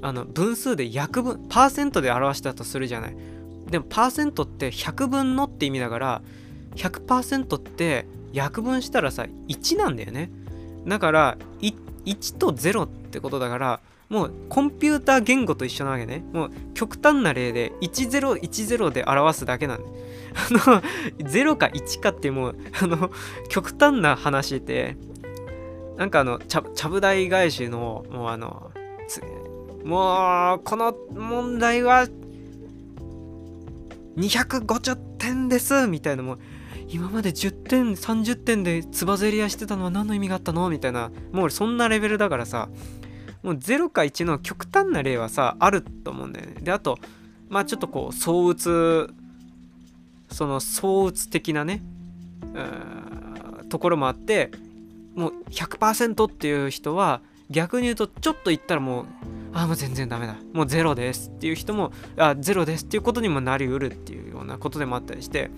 あの分数で約分パーセントで表したとするじゃない。でもパーセントって100分のって意味だから100%って約分したらさ1なんだよね。だから1と0ってことだからもうコンピューター言語と一緒なわけね。もう極端な例で1010で表すだけなんで。あの0か1かってもうあの極端な話でなんかあのちゃちゃぶ台返しのもうあのもうこの問題は250点ですみたいなもう今まで10点30点でつばぜり合してたのは何の意味があったの？みたいな。もうそんなレベルだからさ。もう0か1の極端な例はさあると思うんだよね。であとまあちょっとこう相打つその相打つ的なねところもあってもう100%っていう人は逆に言うとちょっと言ったらもうあもう全然ダメだ。もうゼロですっていう人もあゼロですっていうことにもなりうるっていうようなことでもあったりして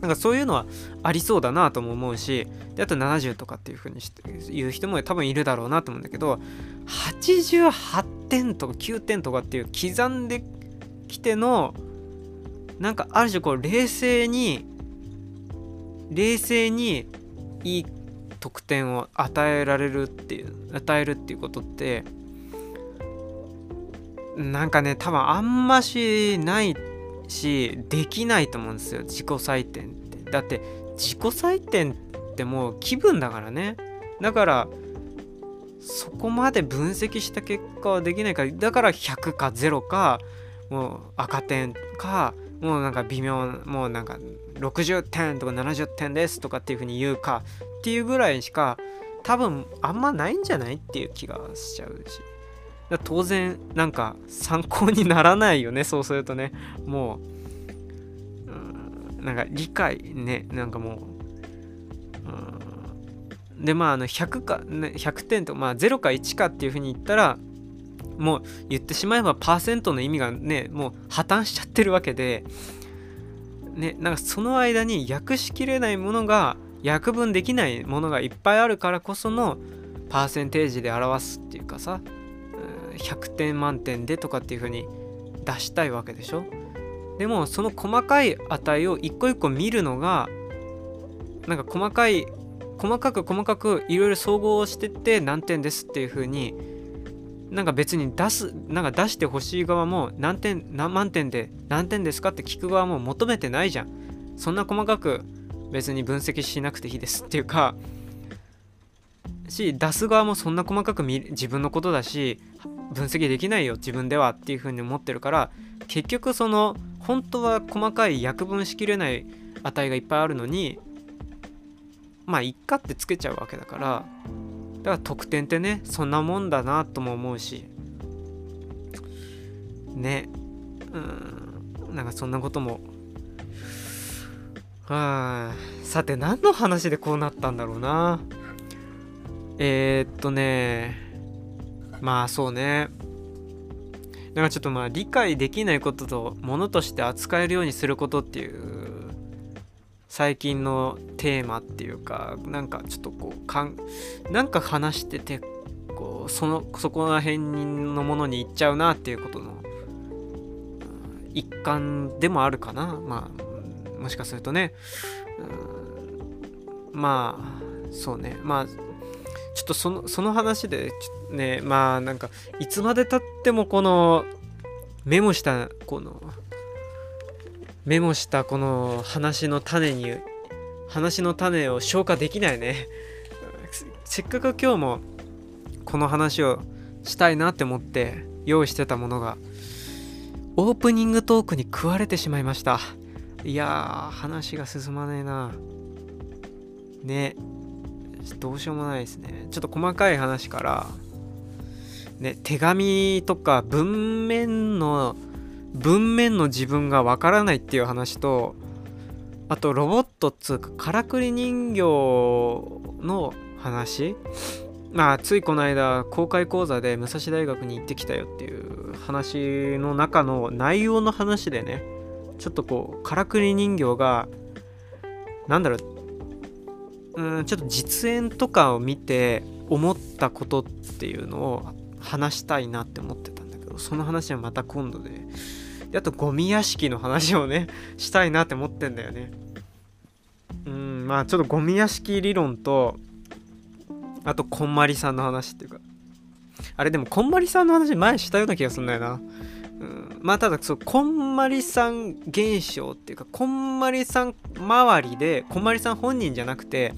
なんかそういうのはありそうだなとも思うしであと70とかっていうふうにして言う人も多分いるだろうなと思うんだけど88点とか9点とかっていう刻んできてのなんかある種こう冷静に冷静にいい得点を与えられるっていう与えるっていうことってなんかね多分あんましないってしできないと思うんですよ自己採点って。だって自己採点ってもう気分だからね。だからそこまで分析した結果はできないからだから100か0かもう赤点かもうなんか微妙もうなんか60点とか70点ですとかっていうふうに言うかっていうぐらいしか多分あんまないんじゃないっていう気がしちゃうし。当然なんか参考にならないよねそうするとね。もう、うん、なんか理解ねなんかもう、う、でまああの100か、ね、100点とまあ0か1かっていうふうに言ったらもう言ってしまえばパーセントの意味がねもう破綻しちゃってるわけでねなんかその間に訳しきれないものが約分できないものがいっぱいあるからこそのパーセンテージで表すっていうかさ。100点満点でとかっていう風に出したいわけでしょ？でもその細かい値を一個一個見るのがなんか細かい細かく細かくいろいろ総合してって何点ですっていう風になんか別に出すなんか出してほしい側も何点何万点で何点ですかって聞く側も求めてないじゃん。そんな細かく別に分析しなくていいですっていうかし出す側もそんな細かく自分のことだし分析できないよ自分ではっていうふうに思ってるから結局その本当は細かい約分しきれない値がいっぱいあるのにまあいっかってつけちゃうわけだからだから得点ってねそんなもんだなとも思うしねうんなんかそんなこともはあさて何の話でこうなったんだろうな。えー、っとねまあそうね。だかちょっとまあ理解できないこととものとして扱えるようにすることっていう最近のテーマっていうかなんかちょっとこうかんなんか話しててこうそのそこら辺のものに行っちゃうなっていうことの一環でもあるかな。まあもしかするとね。まあそうね。まあちょっとそのその話でねまあなんかいつまでたってもこのメモしたこのメモしたこの話の種に話の種を消化できないね。せっかく今日もこの話をしたいなって思って用意してたものがオープニングトークに食われてしまいました。いやー話が進まねえな。ね。どうしようもないですね。ちょっと細かい話からね手紙とか文面の文面の自分がわからないっていう話とあとロボットっつうかからくり人形の話。まあついこの間公開講座で武蔵大学に行ってきたよっていう話の中の内容の話でねちょっとこうからくり人形がなんだろううんちょっと実演とかを見て思ったことっていうのを話したいなって思ってたんだけどその話はまた今度で。であとゴミ屋敷の話をね [LAUGHS] したいなって思ってんだよね。うんまあちょっとゴミ屋敷理論とあとこんまりさんの話っていうか。あれでもこんまりさんの話前したような気がすんだよな。うん、まあただそうこんまりさん現象っていうかこんまりさん周りでこんまりさん本人じゃなくて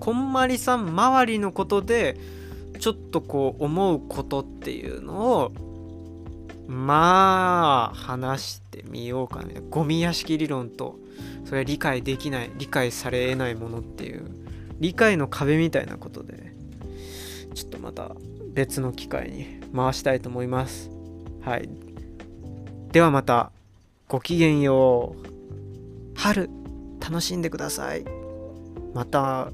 こんまりさん周りのことでちょっとこう思うことっていうのをまあ話してみようかね。ゴミ屋敷理論とそれは理解できない理解されえないものっていう理解の壁みたいなことでちょっとまた別の機会に回したいと思います。はい。ではまたごきげんよう。春楽しんでください。また。